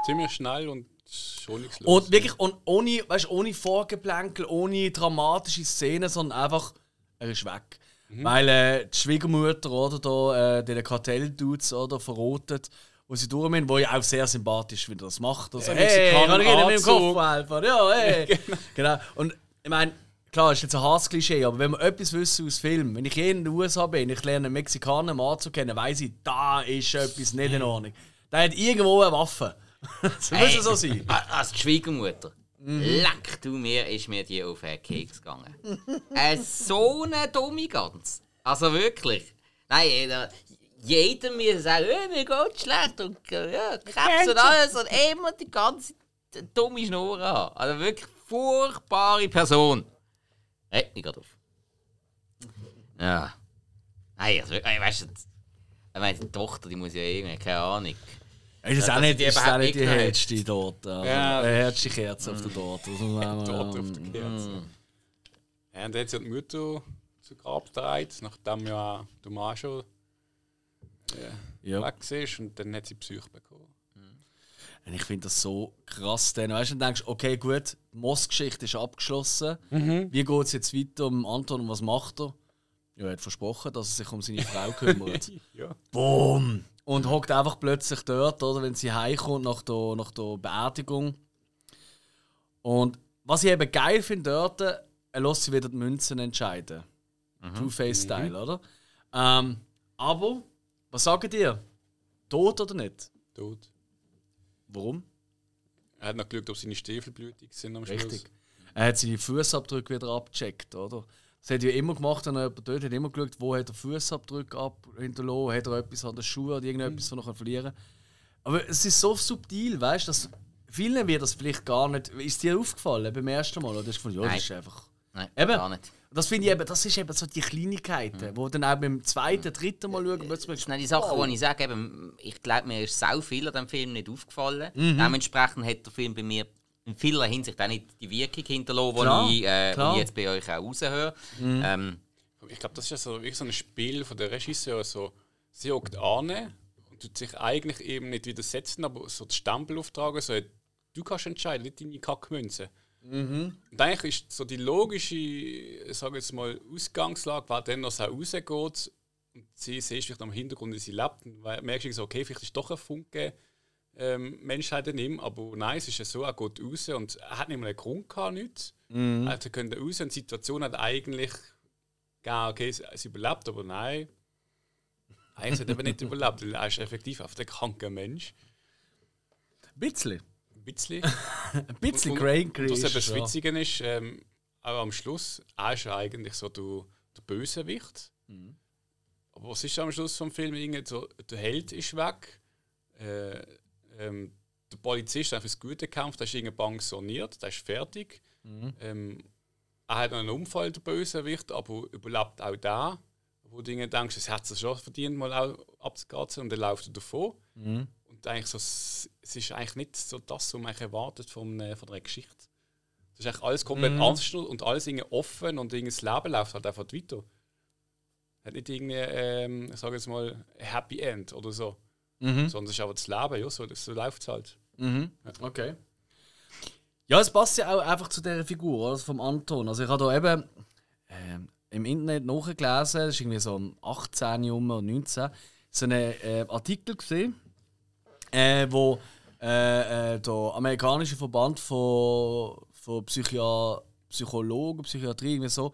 Ziemlich schnell und schon nichts los. Und wirklich und ohne, weißt, ohne Vorgeplänkel, ohne dramatische Szenen, sondern einfach, er ist weg. Weil äh, die Schwiegermutter oder da, äh, den Kartell-Dudes oder verrotet, wo sie durch sind, wo ja auch sehr sympathisch, wie er das macht. Also, hey, Mexikaner kann ich Ihnen mit dem. Kopf helfen? Ja, hey. genau. Und ich meine, klar, ist jetzt ein Hass-Klischee, aber wenn wir etwas wissen aus Film, wenn ich je in den USA bin, ich lerne einen Mexikaner im Anzug kennen, weiss ich, da ist etwas nicht in Ordnung. Der hat irgendwo eine Waffe. Das muss ja so sein. Als die Schwiegermutter. Leck du mir, ist mir die auf den Keks gegangen. äh, so eine dumme Gans. Also wirklich. Nein, jeder, jeder mir sagen, hey, mir geht's schlecht und äh, ja, Krebs und alles und immer die ganze dumme Schnur haben. Also wirklich furchtbare Person. Regt mich gerade auf. Ja. Nein, also, wirklich, weißt du, ich meine, die Tochter, die muss ja irgendwie, keine Ahnung. Ist das Ja, auch dass nicht, die ist auch nicht die hellste dort? Also, Ja. Die hellste Kerze auf der Torte. Das muss man auch Dort mal- auf der Kerze. Ja, und dann hat sie die Mutter zu Grab gedreht, nachdem ja Mann schon ja. weg ist und dann hat sie Psyche bekommen. Und ich finde das so krass. Dann weißt du, dann denkst okay, gut, die Moss-Geschichte ist abgeschlossen. Wie geht es jetzt weiter um Anton und was macht er? Ja, er hat versprochen, dass er sich um seine Frau kümmert. ja. Boom! Und hockt einfach plötzlich dort, oder, wenn sie heimkommt nach der, nach der Beerdigung. Und was ich eben geil finde dort, er lässt sie wieder die Münzen entscheiden. Two-Face-Style, oder? Ähm, aber, was sagt ihr? Tot oder nicht? Tot. Warum? Er hat noch geschaut, ob seine Stiefel blütig sind am Schluss. Richtig. Er hat seine Fußabdrücke wieder abgecheckt, oder? Das hat ja immer gemacht, wenn jemand dort hat immer geschaut, wo hat er Fußabdrücke ab hinterlassen, hat er etwas an den Schuhen oder irgendetwas, was er noch verlieren kann. Aber es ist so subtil, weißt du, dass vielen wird das vielleicht gar nicht. Ist dir aufgefallen beim ersten Mal? Oder hast du gefunden, ja, das ist einfach. Nein, Eben. gar nicht. Das finde ich eben, das ist eben so die Kleinigkeiten, wo dann auch beim zweiten, dritten Mal schauen, plötzlich Das sind die Sachen, die ich sage, eben, ich glaube, mir ist sau viel an diesem Film nicht aufgefallen. Mhm. Dementsprechend hat der Film bei mir in vieler Hinsicht auch nicht die Wirkung hinterlassen, die ich, äh. Mhm. die ich jetzt bei euch auch raushöre. Ähm, Ich glaube, das ist ja so, wirklich so ein Spiel von der Regisseur. So, sie hockt an und tut sich eigentlich eben nicht widersetzen, aber so den Stempel auftragen, so, du kannst entscheiden, nicht deine Kackmünze. Und eigentlich ist so die logische, sage jetzt mal, Ausgangslage, war dann, dass er rausgeht und sie siehst vielleicht am Hintergrund, wie sie lebt. Und merkst du so, okay, vielleicht ist doch ein Funke ähm, Menschheit ihm, aber nein, es ist ja so, er geht raus und er hat nicht mal einen Grund gehabt, nichts. Er hat können raus und die Situation hat eigentlich ja, okay, sie, sie überlebt, aber nein. Nein, sie hat eben nicht überlebt, weil er ist effektiv auf der kranker Mensch. Ein bisschen. Ein bisschen. Ein bisschen Und was eben das ja. Witzige ist, ähm, auch am Schluss, er ist ja eigentlich so der, der Bösewicht. Mhm. Aber was ist am Schluss vom Film? Irgendwie So, der Held ist weg. Äh, ähm, der Polizist hat fürs Gute gekämpft, der ist irgendwie pensioniert, der ist fertig. Mhm. Ähm, er hat noch einen Unfall, der Bösewicht, aber überlebt auch da. Wo du denkst, es hat es schon verdient, mal auch abzukratzen und dann läuft er davon. Mhm. Und eigentlich so, es es ist eigentlich nicht so das, was man erwartet von, äh, von einer Geschichte. Das ist eigentlich alles komplett Mhm. anders und alles irgendwie offen und irgendwie das Leben läuft halt einfach weiter. Hat nicht irgendwie, ähm, ich sage jetzt mal, ein Happy End oder so. Mhm. Sondern es ist aber das Leben, ja, so, so läuft es halt. Mhm. Okay. Ja, es passt ja auch einfach zu dieser Figur, oder? vom Anton. Also ich habe da eben ähm, im Internet nachgelesen, das ist irgendwie so um 18 Jahre oder 19, so einen äh, Artikel gesehen, äh, wo äh, äh, der amerikanische Verband von, von Psychia Psychologen, Psychiatrie, irgendwie so,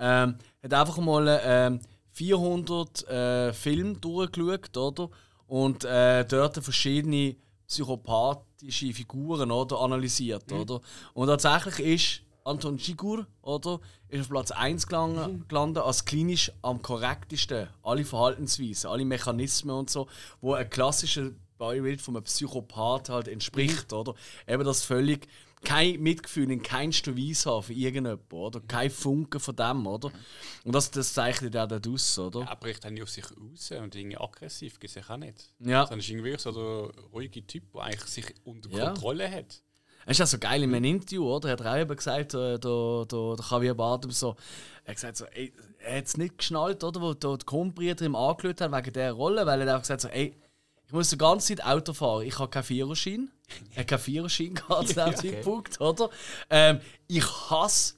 ähm, hat einfach mal ähm, 400 äh, Filme durchgeschaut, oder? Und äh, dort verschiedene psychopathische Figuren oder, analysiert, oder? Und tatsächlich ist Anton Chigur, oder? Ist auf Platz 1 gelang- gelandet als klinisch am korrektesten. Alle Verhaltensweisen, alle Mechanismen und so, wo ein klassischer Beispiel von einem Psychopath halt entspricht, oder? Eben das völlig kein Mitgefühl in keinster Weise haben für irgendjemanden, oder? Kein Funken von dem, oder? Und das, das zeichnet auch dort aus, oder? Er bricht dann nicht auf sich raus und irgendwie aggressiv es sich auch nicht. Ja. Sondern ist irgendwie so der ruhige Typ, der eigentlich sich unter Ja. Kontrolle hat. Es ist auch so geil in einem Interview, oder? Er hat auch eben gesagt, äh, der, der, der Javier Bardem so, er hat gesagt so, ey, er hat es nicht geschnallt, oder? Wo der Komprieter ihm angelötet hat wegen dieser Rolle, weil er hat einfach gesagt so, ey, ich muss die ganze Zeit Auto fahren, ich habe keinen Führerschein. Er hat keinen Führerschein gehabt zu diesem Zeitpunkt, oder? Ähm, ich hasse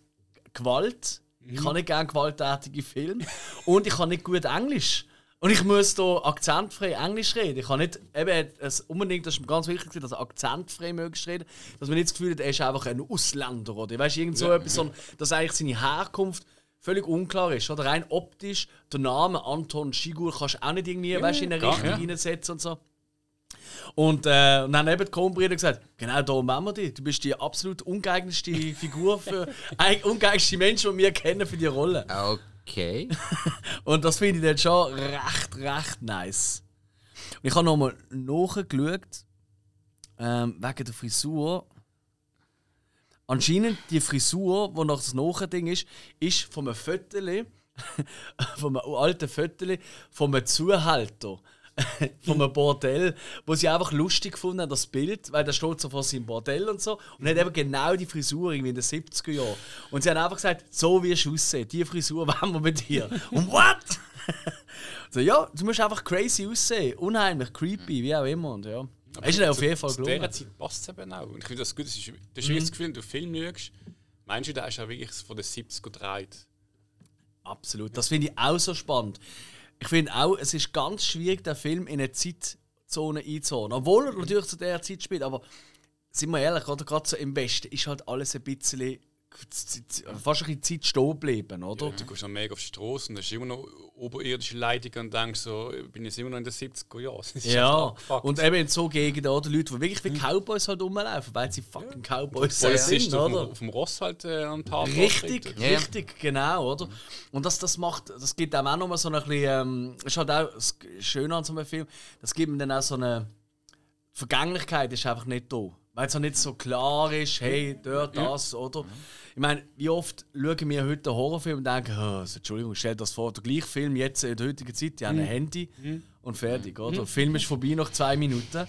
Gewalt. Ich habe nicht gerne gewalttätige Filme. Und ich kann nicht gut Englisch. Und ich muss hier akzentfrei Englisch reden. Ich kann nicht, eben, es unbedingt, das ist mir ganz wichtig, dass er akzentfrei möglichst reden. Dass man nicht das Gefühl hat, er ist einfach ein Ausländer. Oder weißt, irgend so etwas, so, dass eigentlich seine Herkunft völlig unklar ist. Oder rein optisch, der Name Anton Schigur kannst du auch nicht irgendwie weißt, in eine Richtung ja. reinsetzen und so. Und, äh, und dann haben eben die Kronbrüder gesagt, genau darum wollen wir dich. Du bist die absolut ungeeignetste Figur für, eig- ungeeignetste Mensch, die wir kennen für die Rolle. okay. Und das finde ich dann schon recht, recht nice. Und ich habe nochmal nachgeschaut, ähm, wegen der Frisur. Anscheinend die Frisur, die noch das Nachding ist, ist von einem Viertel, von einem alten Viertel, von einem Zuhälter. von einem Bordell, wo sie einfach lustig gefunden haben, das Bild, weil da steht so vor seinem Bordell und so und hat eben genau die Frisur irgendwie in den 70er Jahren. Und sie haben einfach gesagt, so wirst du aussehen, die Frisur wollen wir mit dir. Und what? so, ja, du musst einfach crazy aussehen. Unheimlich, creepy, wie auch immer. Und, ja. Ist dir auf jeden Fall Zu gelungen. dieser Zeit passt es eben auch. Und ich finde das gut. Das ist, das ist wirklich das Gefühl, wenn du Film schaust, meinst du, der ist ja wirklich von den 70er gedreht. Absolut. Das finde ich auch so spannend. Ich finde auch, es ist ganz schwierig, den Film in eine Zeitzone einzuordnen. Obwohl er natürlich zu der Zeit spielt, aber sind wir ehrlich, oder gerade so im Westen ist halt alles ein bisschen fast ein bisschen Zeit stehen geblieben, oder? Ja, du gehst noch mega auf die Straße und hast immer noch oberirdische Leitungen und denkst so, ich bin jetzt immer noch in den 70er Jahren. Ja, und eben in so Gegenden, oder? Leute, die wirklich wie Cowboys halt rumlaufen, weil sie fucking Cowboys sind, Polizisten auf, dem, oder? auf dem Ross halt äh, am Tatort. Richtig. Ja, ja. richtig, genau, oder? Und das, das macht, das gibt einem auch nochmal so ein bisschen, ähm, ist halt auch das Schöne an so einem Film, das gibt ihm dann auch so eine Vergänglichkeit ist einfach nicht da. Weil es auch nicht so klar ist, hey, dort, das, oder? Ich meine, wie oft schauen wir heute einen Horrorfilm und denken, oh, also, Entschuldigung, stell dir das vor, der gleiche Film jetzt in der heutigen Zeit, die haben ein Handy und fertig, oder? Der Film ist vorbei nach zwei Minuten.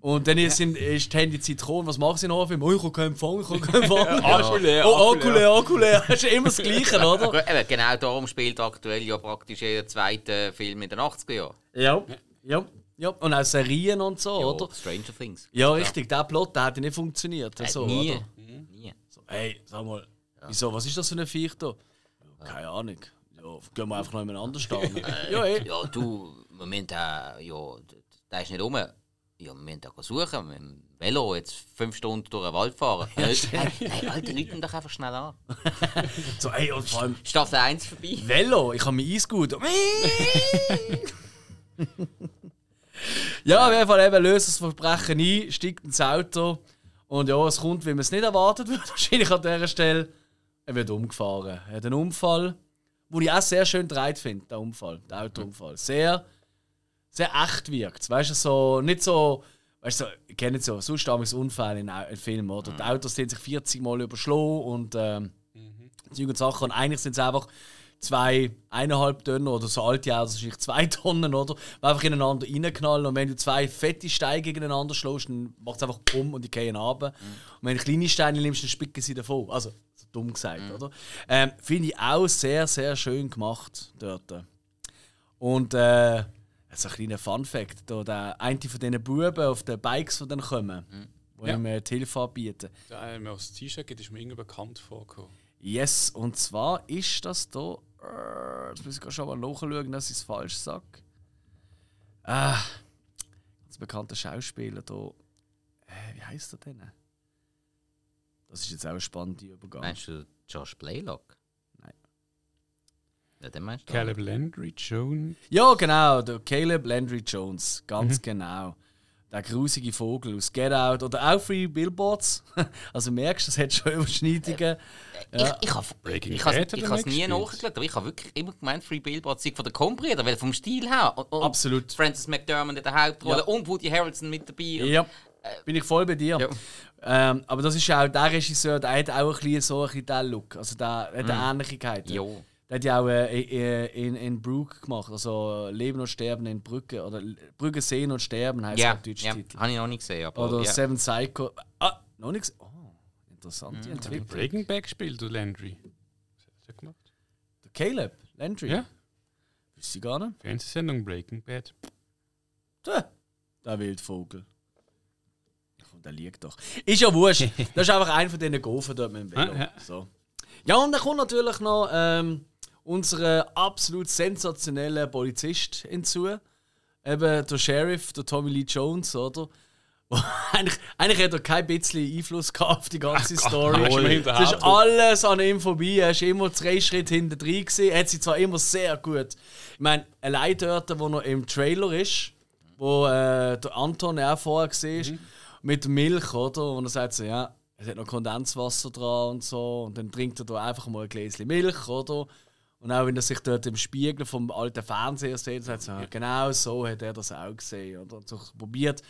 Und dann ist, sind, ist die Handyzeit gekommen. Was machen sie in Horrorfilmen? Oh, ich habe keinen Empfang, ich habe keinen Empfang. Akku leer, Oh, Akku leer, Akku leer. Das ist immer das Gleiche, oder? Eben, genau darum spielt aktuell ja praktisch jeder zweite Film in den 80er Jahren. Ja. Ja. Ja. Und auch Serien und so, Ja, oder? Stranger Things. Ja, richtig. Der Plot der hat ja nicht funktioniert. Äh, so, nie. Oder? Nie. So, hey, sag mal, wieso, was ist das für ein Viech da? Keine Ahnung. Ja, gehen wir einfach noch jemand anders stehen. ja, eh. Ja, du, wir müssen da, ja, der ist nicht rum. Ja, wir müssen da suchen, mit dem Velo jetzt fünf Stunden durch den Wald fahren. Hey, hey, Alter, Leute doch einfach schnell an. So, ey, und vor allem Staffel 1 vorbei. Velo, ich habe mein Eisgut. ja, auf jeden Fall eben löst das Verbrechen ein, steigt ins Auto und ja, es kommt, wie man es nicht erwartet wird, wahrscheinlich an dieser Stelle. Er wird umgefahren. Er hat einen Unfall, wo ich auch sehr schön dreht finde, der Unfall, der Autounfall. Sehr, sehr echt wirkt. Weißt du, so, nicht so, weißt du, so, ich kenne so, sonst damals Unfälle in, in Filmen, oder? Die Autos sind sich 40 Mal überschlagen und ähm, und Sachen. Und eigentlich sind es einfach zwei, eineinhalb Tonnen oder so alte Autos, wahrscheinlich zwei Tonnen, oder? Die einfach ineinander reinknallen. Und wenn du zwei fette Steine gegeneinander schlägst, dann macht es einfach bumm und die gehen runter. Und wenn du kleine Steine nimmst, dann spicken sie davon. Also, so dumm gesagt, oder? Ähm, Finde ich auch sehr, sehr schön gemacht dort. Und äh, so ein kleiner Fun-Fact: da, der eine von diesen Buben auf den Bikes, die dann kommen, die Ja. ihm äh, die Hilfe anbieten. Der mir aus T-Shirt gibt, ist mir irgendwie bekannt vorgekommen. Yes, und zwar ist das da. Äh, jetzt muss ich schon mal nachschauen, dass ich es falsch sage. Ah, ganz bekannter Schauspieler da. Äh, wie heißt er denn? Das ist jetzt auch ein spannender Übergang. Meinst du Josh Blaylock? Nein. Ja, den meinst du? Caleb Landry, Joan. Ja, genau, der Caleb Landry Jones, ganz genau. Der grusige Vogel aus Get Out oder auch Free Billboards. Also merkst du, es hat schon Überschneidungen. Ja. Ich, ich habe Breaking ich Bad has, hat ich has nie nachgeschaut, aber ich habe wirklich immer gemeint, Free Billboards sei von der Combrüder, weil vom Stil her. Und, und Absolut. Francis McDermott in der Hauptrolle Ja. und Woody Harrelson mit dabei. Ja, bin ich voll bei dir. Ja. Ähm, aber das ist ja auch der Regisseur, der hat auch ein bisschen so ein bisschen diesen Look. Also der hat eine Ähnlichkeit. Jo. Der hat ja auch äh, in, in Brook gemacht, also Leben und Sterben in Brücke. Oder Brücke sehen und sterben heißt Ja, der deutsche ja. Titel. habe ich noch nicht gesehen. Aber Oder ja. Seven Psycho. Ah, noch nichts. Oh, interessante Entwicklung. Breaking Bad gespielt, du Landry. Was hat er gemacht? Der Caleb Landry. Ja, Wüsste ich gar nicht. Fernsehsendung Breaking Bad. Der, der Wildvogel. Der liegt doch. Ist ja wurscht. Das ist einfach einer von diesen Gofen dort mit dem Velo. Ah, ja. So. ja, und dann kommt natürlich noch ähm, unser absolut sensationeller Polizist hinzu. Eben der Sheriff, der Tommy Lee Jones, oder? eigentlich, eigentlich hat er kein bisschen Einfluss gehabt auf die ganze Story. ist immerhin der Es ist Haupttyp. alles an ihm vorbei. Er ist immer drei Schritte hinter drin. Er hat sie zwar immer sehr gut. Ich meine, allein dort, wo er im Trailer ist, wo äh, der Anton auch vorher gesehen Mhm. mit Milch, oder? Und er sagt so, ja, es hat noch Kondenswasser dran und so. Und dann trinkt er da einfach mal ein Gläschen Milch, oder? Und auch wenn er sich dort im Spiegel vom alten Fernseher sieht, sagt er ja, genau so hat er das auch gesehen. Oder? Und so probiert,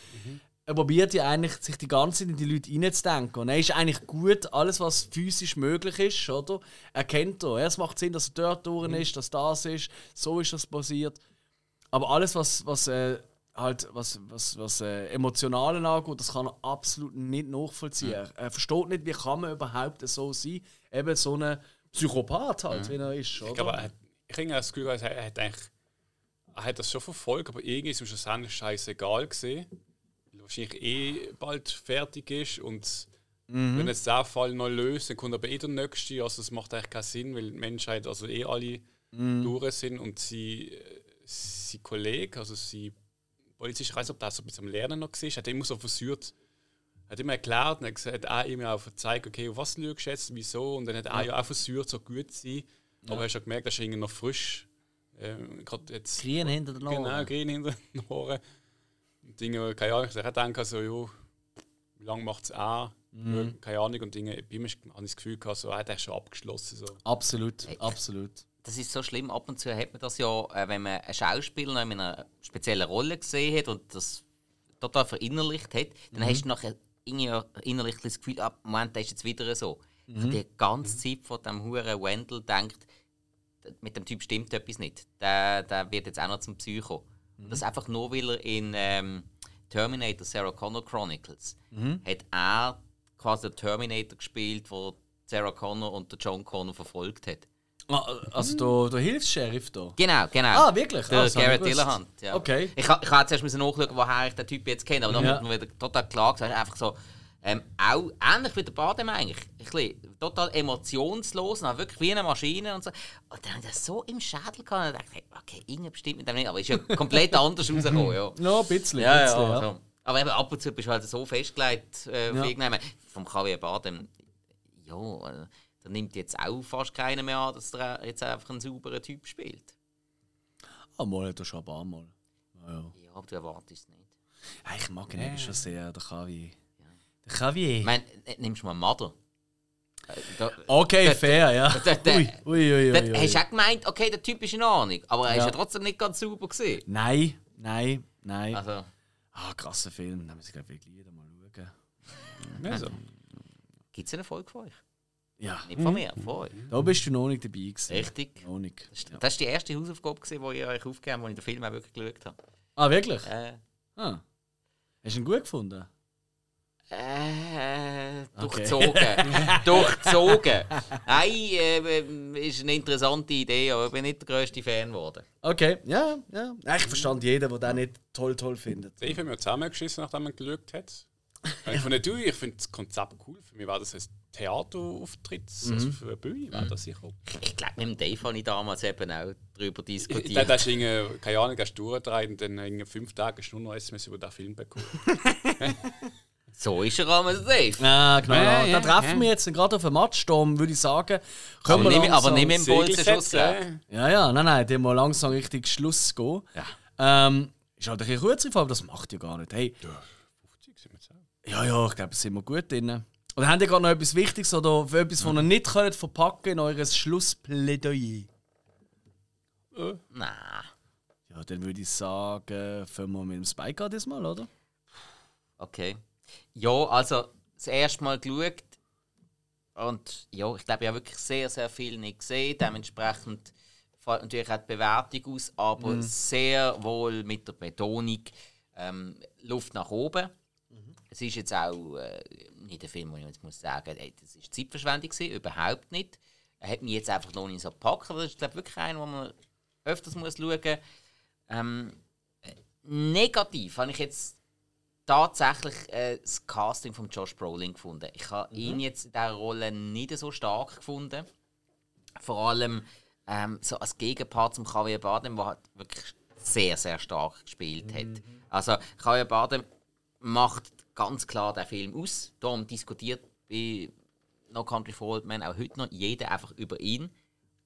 er probiert ja eigentlich, sich die ganze Zeit in die Leute reinzudenken. Und er ist eigentlich gut, alles was physisch möglich ist, oder? Er kennt da. Es macht Sinn, dass er dort durch ist, dass das ist, so ist das passiert. Aber alles, was, was äh, halt, was, was, was äh, Emotionalen angeht, das kann er absolut nicht nachvollziehen. Er- Er versteht nicht, wie kann man überhaupt so sein. Eben so ein Psychopath halt, wie er ist. Oder? Ich glaube, er hat- ich habe das Gefühl, er hat eigentlich er hat das schon verfolgt, aber irgendwie ist ihm schlussendlich scheißegal gesehen. Weil er wahrscheinlich eh bald fertig ist und wenn jetzt der Fall noch löst, dann kommt aber eh der nächste. Also es macht eigentlich keinen Sinn, weil die Menschheit also eh alle durch sind und sie, sein Kollege, also sein Polizist, ich weiß nicht, ob der so ein bisschen am Lernen noch war, hat immer so versucht, hat immer erklärt und hat gesagt, auch immer auch gezeigt, okay, auf was lügst du jetzt, wieso, und dann hat er ja auch versucht, so gut zu sein, aber hast schon gemerkt, er ist irgendwie noch frisch. Ähm, jetzt Grien hinter den Ohren. Genau, grün hinter den Ohren. Und Dinge, keine Ahnung, ich denke so, jo, wie lange macht es auch? Keine Ahnung. Und Dinge, bei mir habe ich das Gefühl gehabt, so, er hat eigentlich schon abgeschlossen. So. Absolut, absolut. Das ist so schlimm. Ab und zu hat man das ja, äh, wenn man einen Schauspieler in einer speziellen Rolle gesehen hat und das total verinnerlicht hat, dann hast du nachher innerlich das Gefühl, ah, Moment, das ist jetzt wieder so. Mhm. Die ganze Zeit von dem Huren Wendell denkt, mit dem Typ stimmt etwas nicht. Der, der wird jetzt auch noch zum Psycho. Und das einfach nur, weil er in ähm, Terminator Sarah Connor Chronicles hat er quasi den Terminator gespielt, wo Sarah Connor und der John Connor verfolgt hat. Also der, der Hilfs-Sheriff da. Genau, genau. Ah, wirklich? Der Ah, Garrett. Dillahunt. Ja. Okay. Ich, ich habe zuerst nachschauen, woher ich den Typ jetzt kenne, aber dann Ja. wird mir wieder total klar gesagt, einfach so, ähm, auch ähnlich wie der Badem eigentlich. Ein bisschen, total emotionslos, und wirklich wie eine Maschine und so. Und dann habe ich das so im Schädel gehabt und dachte, okay, irgendwas stimmt mit dem nicht, aber ist ja komplett anders rausgekommen, ja. Ja, ein bisschen. Ja, ein ja, bisschen, also. Aber eben ab und zu bist du halt so festgelegt äh, auf Ja. irgendeinem. Vom KW Badem, ja, da nimmt jetzt auch fast keiner mehr an, dass er jetzt einfach einen sauberen Typ spielt. Ah, mal hat er schon ein paar Mal. Ja, ja. Ja, aber du erwartest es nicht. Ja, ich mag ihn eben schon sehr, der Kavi. Der Kavi. Ich meine, nimmst du mal Mother. Äh, Da, Okay, Der- fair, ja. der- der- Ui, ui, ui, da ui, hast du auch gemeint, okay, der Typ ist in Ordnung, aber er ist Ja. ja trotzdem nicht ganz sauber gesehen. Nein, nein, nein. Also, Ah, krasser Film. Da muss ich, glaube ich, wirklich jeder mal schauen. Also, gibt es eine Folge von euch? Ja, Nicht von mir, von euch. da bist du noch nicht dabei gewesen. Richtig. Noch nicht. Das ist- Ja. Das war die erste Hausaufgabe, gewesen, die ihr euch aufgegeben habt, wo ich den Film auch wirklich geschaut habe. Ah, wirklich? Äh, Ah. Hast du ihn gut gefunden? Äh, Okay. durchzogen. durchzogen. Nein, äh, ist eine interessante Idee, aber ich bin nicht der grösste Fan geworden. Okay, ja, ja. Ich verstand jeden, der den nicht toll, toll findet. Dave haben wir zusammengeschissen, nachdem man geschaut hat. Ich finde, du, ich finde das Konzept cool. Für mich war das ein Theaterauftritt, also für eine Bühne war das sicher. Ich glaube, mit dem Dave habe ich damals eben auch darüber Da, diskutiert. da hast du keine Ahnung, hast du durchgedreht und dann in fünf Tagen hast du nur noch SMS über den Film bekommen. So ist er einmal Dave. Ah, genau. Ja, ja, da treffen wir jetzt gerade auf einen Matchsturm, würde ich sagen. Können Aber wir nicht, aber mit dem Bolzen Schuss. setzen, Ja, ja, nein, nein, dem mal langsam richtig Schluss gehen. Ähm, ist halt ein bisschen kurz, aber das macht ja gar nicht. Hey, 50 sind wir jetzt auch. Ja, ja, ich glaube, da sind wir gut drin. Oder habt ihr gerade noch etwas Wichtiges oder für etwas, was ihr nicht könnt verpacken in eures Schlussplädoyer? Nein. Ja, dann würde ich sagen, fangen wir mit dem Spike an diesmal, oder? Okay. Ja, also das erste Mal geschaut. Und ja, ich glaube, ich habe wirklich sehr, sehr viel nicht gesehen. Dementsprechend fällt natürlich auch die Bewertung aus, aber sehr wohl mit der Betonung ähm, Luft nach oben. Es ist jetzt auch äh, nicht ein Film, wo ich jetzt muss sagen, ey, das ist Zeitverschwendung gewesen, überhaupt nicht. Er hat mich jetzt einfach noch nicht so gepackt, aber das ist glaube ich, wirklich einer, wo man öfters muss schauen muss. Ähm, äh, negativ habe ich jetzt tatsächlich äh, das Casting von Josh Brolin gefunden. Ich habe ihn jetzt in dieser Rolle nicht so stark gefunden. Vor allem ähm, so als Gegenpart zum Javier Bardem, der halt wirklich sehr, sehr stark gespielt hat. Also Javier Bardem macht ganz klar den Film aus. Darum diskutiert bei No Country for Old Men auch heute noch jeder einfach über ihn.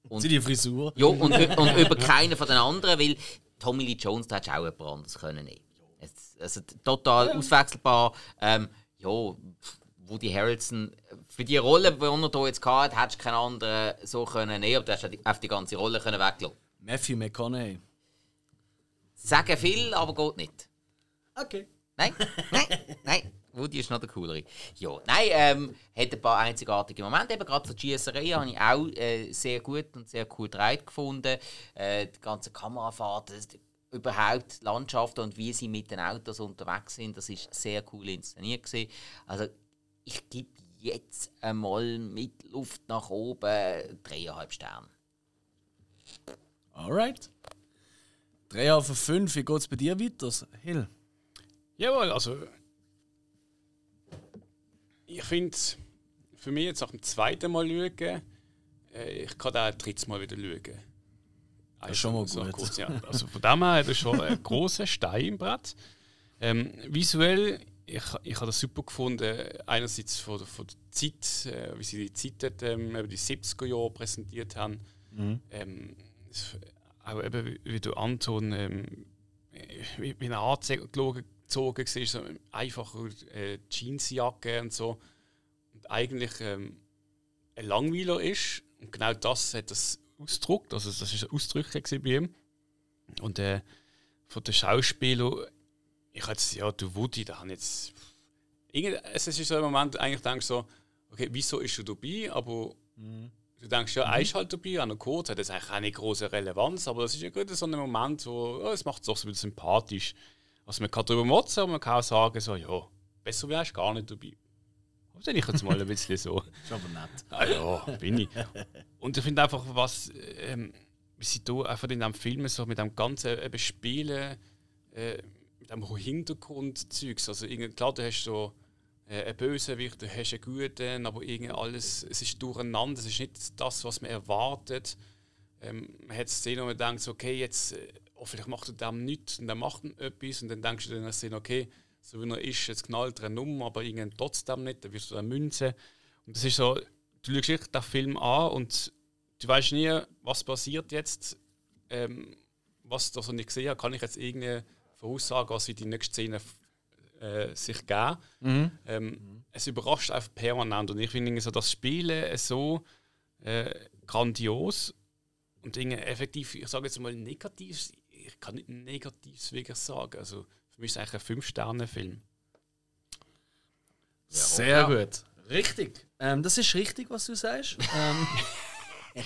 Und Sie die Frisur. ja, und, und über keinen von den anderen, weil Tommy Lee Jones, da hättest du auch jemand anderes können nehmen. Es, also total auswechselbar. Ähm, ja, Woody Harrelson, für die Rolle, die er hier jetzt hatte, hättest du keinen anderen so können nehmen, aber du hast die- auf die ganze Rolle können weglassen. Matthew McConaughey. Sagen viel, aber geht nicht. Okay. Nein, nein, nein. Woody ist noch der coolere. Ja, nein, ähm, hat ein paar einzigartige Momente. Eben gerade für die Schiesserei habe ich auch äh, sehr gut und sehr cool gedreht gefunden. Äh, die ganze Kamerafahrt, das, überhaupt Landschaften und wie sie mit den Autos unterwegs sind, das ist sehr cool inszeniert gewesen. Also ich gebe jetzt einmal mit Luft nach oben dreieinhalb Sterne. Alright. 3 von 5, wie geht es bei dir weiter, Hill? Jawohl, also. Ich finde, für mich jetzt nach dem zweiten Mal schauen, äh, ich kann auch ein drittes Mal wieder schauen. Das ist schon mal so gut. kurz, ja. Also von dem her hat er schon einen grossen Stein im Brett. Ähm, visuell, ich, ich habe das super gefunden. Einerseits von, der- von der Zeit, äh, wie sie die Zeit dort, ähm, eben die 70er Jahre präsentiert haben. Ähm, es- auch eben, wie, wie du Anton, ähm, wie, wie er angezogen war, so einfach äh, Jeansjacke und so. Und eigentlich ähm, ein Langweiler ist. Und genau das hat das ausgedruckt. Also das ausdrücklich gewesen bei ihm. Und äh, von den Schauspielern, ich hatte ja, du Woody, da haben jetzt. Es ist so ein Moment, eigentlich denkst du so, okay, wieso ist er dabei? Aber du denkst, ja, er ist halt dabei, auch noch kurz, hat das eigentlich auch nicht große Relevanz, aber das ist ja gerade so ein Moment, wo ja, es macht es doch so ein bisschen sympathisch. Also man kann darüber motzen, aber man kann auch sagen, so, ja, besser wärst du gar nicht dabei. Das sehe ich jetzt mal ein bisschen so. Ist aber nett. Ah ja, bin ich. Und ich finde einfach, was, ähm, sie da einfach in diesem Film so mit dem ganzen eben Spielen, äh, mit dem Hintergrundzeugs, also klar, du hast so äh, einen Bösewicht, du hast einen Guten, aber irgendwie alles, es ist durcheinander, es ist nicht das, was man erwartet. Ähm, man hat Szenen, wo man denkt, okay, jetzt, äh, oh, vielleicht macht er dem nichts und dann macht er etwas und dann denkst du dir Szene, okay, so wie er ist, jetzt knallt er eine Nummer, aber irgendwie trotzdem nicht, dann wirst du dann münzen. Und das ist so, du schaust wirklich den Film an und du weißt nie, was passiert jetzt. Ähm, was da so nicht gesehen habe, kann ich jetzt irgendwie voraussagen, was in die nächste Szene äh, sich geben. Ähm, Es überrascht einfach permanent und ich finde so das Spielen so äh, grandios und irgendwie effektiv, ich sage jetzt mal negativ, ich kann nicht negatives wirklich sagen. Also für mich ist es eigentlich ein Fünf-Sterne-Film. Sehr Ja. gut. Richtig. Ähm, das ist richtig, was du sagst. ähm.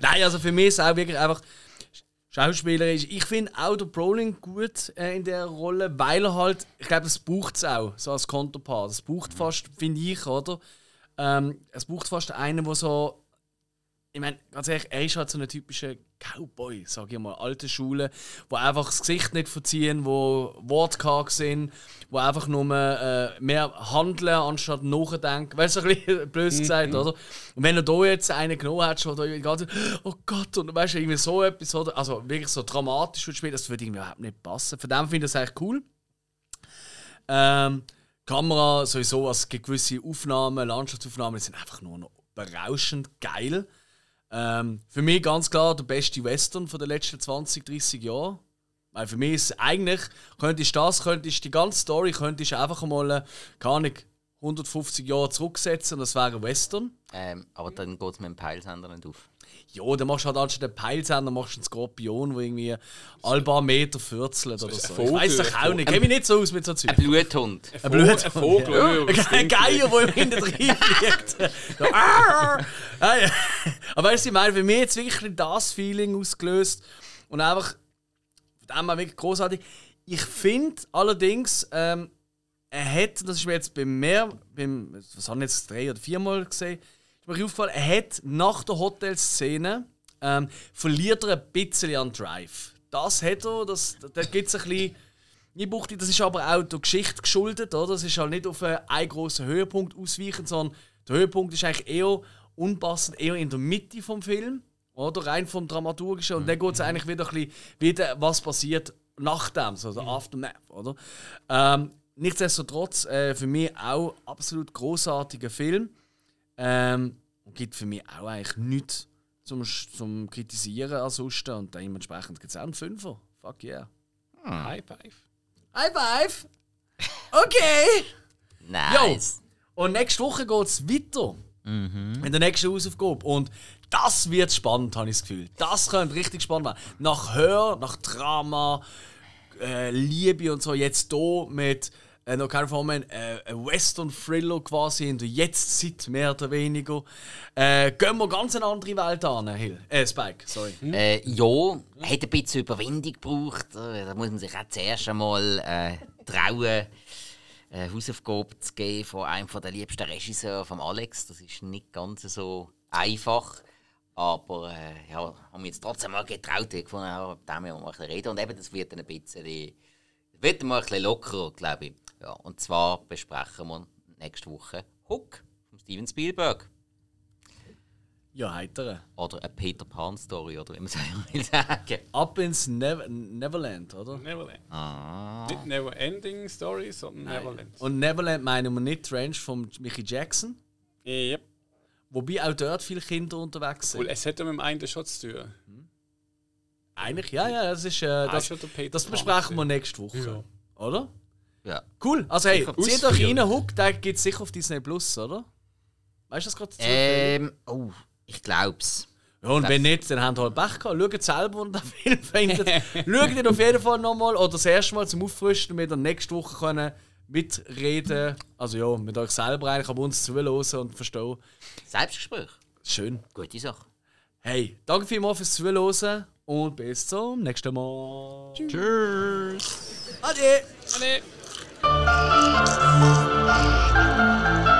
Nein, also für mich ist es auch wirklich einfach schauspielerisch. Ich finde auch der Brolin gut äh, in der Rolle, weil er halt, ich glaube, das braucht es auch, so als Konterpart. Das braucht fast, finde ich, oder? Ähm, es braucht fast einen, der so ich meine, ganz ehrlich, er ist halt so ein typischer Cowboy, sage ich mal, alte Schule, wo einfach das Gesicht nicht verziehen, wo wortkarg sind, wo einfach nur äh, mehr handeln anstatt nachdenken. Weißt du, ein bisschen blöd gesagt, oder? Und wenn er da jetzt einen genommen hat, schon da die ganze oh Gott, und weißt du, irgendwie so etwas, oder? Also wirklich so dramatisch wird spielen, das würde irgendwie überhaupt nicht passen. Von dem finde ich das eigentlich cool. Ähm, Kamera sowieso, es gibt gewisse Aufnahmen, Landschaftsaufnahmen, die sind einfach nur noch berauschend geil. Ähm, für mich ganz klar der beste Western von den letzten 20, 30 Jahren. Weil für mich ist eigentlich, könntest das, könntest die ganze Story, könntest einfach mal, äh, keine Ahnung, 150 Jahre zurücksetzen und das wäre ein Western. Ähm, aber dann geht es mit dem Peilsender nicht auf. Ja, dann machst du halt anstatt einen Peilsender machst du einen Skorpion, der irgendwie alle paar Meter fürzelt oder ist so. Ich weiß doch auch nicht. Ich kenne mich nicht so aus mit so Zeug. Ein Bluthund. Ein Blut. Ein Vogel, Ja. Ein Geier, der im hinten drin fliegt. So! Ah. Aber weißt du, ich meine, für mich jetzt wirklich das Feeling ausgelöst. Und einfach, von dem her wirklich großartig. Ich finde allerdings, ähm, er hat, das ist mir jetzt beim mehr, beim, was haben wir jetzt drei oder viermal gesehen, ist mir aufgefallen, er hat nach der Hotelszene ähm, verliert er ein bisschen an Drive. Das hat er, das, da gibt es ein bisschen. Ich buchte, das ist aber auch der Geschichte geschuldet, oder? Das ist halt nicht auf einen, einen grossen Höhepunkt ausweichend, sondern der Höhepunkt ist eigentlich eher unpassend, eher in der Mitte vom Film, oder? Rein vom Dramaturgischen. Und dann geht es eigentlich wieder ein bisschen, wieder, was passiert nach dem, so der Aftermath, oder? Ähm, nichtsdestotrotz, äh, für mich auch absolut großartiger Film. Ähm, und gibt für mich auch eigentlich nichts zum, zum Kritisieren ansonsten. Und dementsprechend gibt es auch einen Fünfer. Fuck yeah. High five. High five! Okay! Nice. Und nächste Woche geht es weiter. In der nächsten Hausaufgabe. Und das wird spannend, habe ich das Gefühl. Das könnte richtig spannend werden. Nach Hör, nach Drama, äh, Liebe und so, jetzt hier mit äh, noch keiner Form äh, ein Western-Thriller quasi in der Jetztzeit, mehr oder weniger. Äh, gehen wir ganz eine andere Welt an, Hill. Äh, Spike, sorry. Äh, ja, hat ein bisschen Überwindung gebraucht. Äh, Da muss man sich auch zuerst einmal äh, trauen, eine Hausaufgabe zu geben von einem der liebsten Regisseure, von Alex. Das ist nicht ganz so einfach. Aber äh, ja, haben wir jetzt trotzdem mal getraut, ich gefunden, ja, mit dem wir mal reden. Und eben, das wird dann ein bisschen, wird mal ein bisschen lockerer, glaube ich. Ja, und zwar besprechen wir nächste Woche Hook von Steven Spielberg. Ja, heitere. Oder eine Peter Pan-Story, oder wie man es will sagen. Ab ins Never Neverland, oder? Neverland. Ah. Nicht Never Ending Story, sondern Neverland. Und Neverland meinen wir nicht die Ranch von Mickey Jackson. Yep. Wobei auch dort viele Kinder unterwegs sind. Cool, es hat ja mit dem einen schon zu tun. Eigentlich, ja, ja, das ist. Äh, das, das Pan besprechen wir nächste Woche. Oder? Ja. Cool. Also, hey, zieht euch rein, Hook, der gibt es sicher auf Disney Plus, oder? Weißt du das gerade? Ähm, oh, ich glaub's. ja, und wenn nicht, dann habt ihr halt Pech gehabt. Schaut selber, und den Film findet. Schaut ihn auf jeden Fall nochmal oder das erste Mal zum Auffrischen, damit ihr nächste Woche können mitreden Also, ja, mit euch selber eigentlich, aber uns zuhören und verstehen. Selbstgespräch. Schön. Gute Sache. Hey, danke vielmals fürs Zuhören und bis zum nächsten Mal. Tschüss. Ade. Ade. Thank you.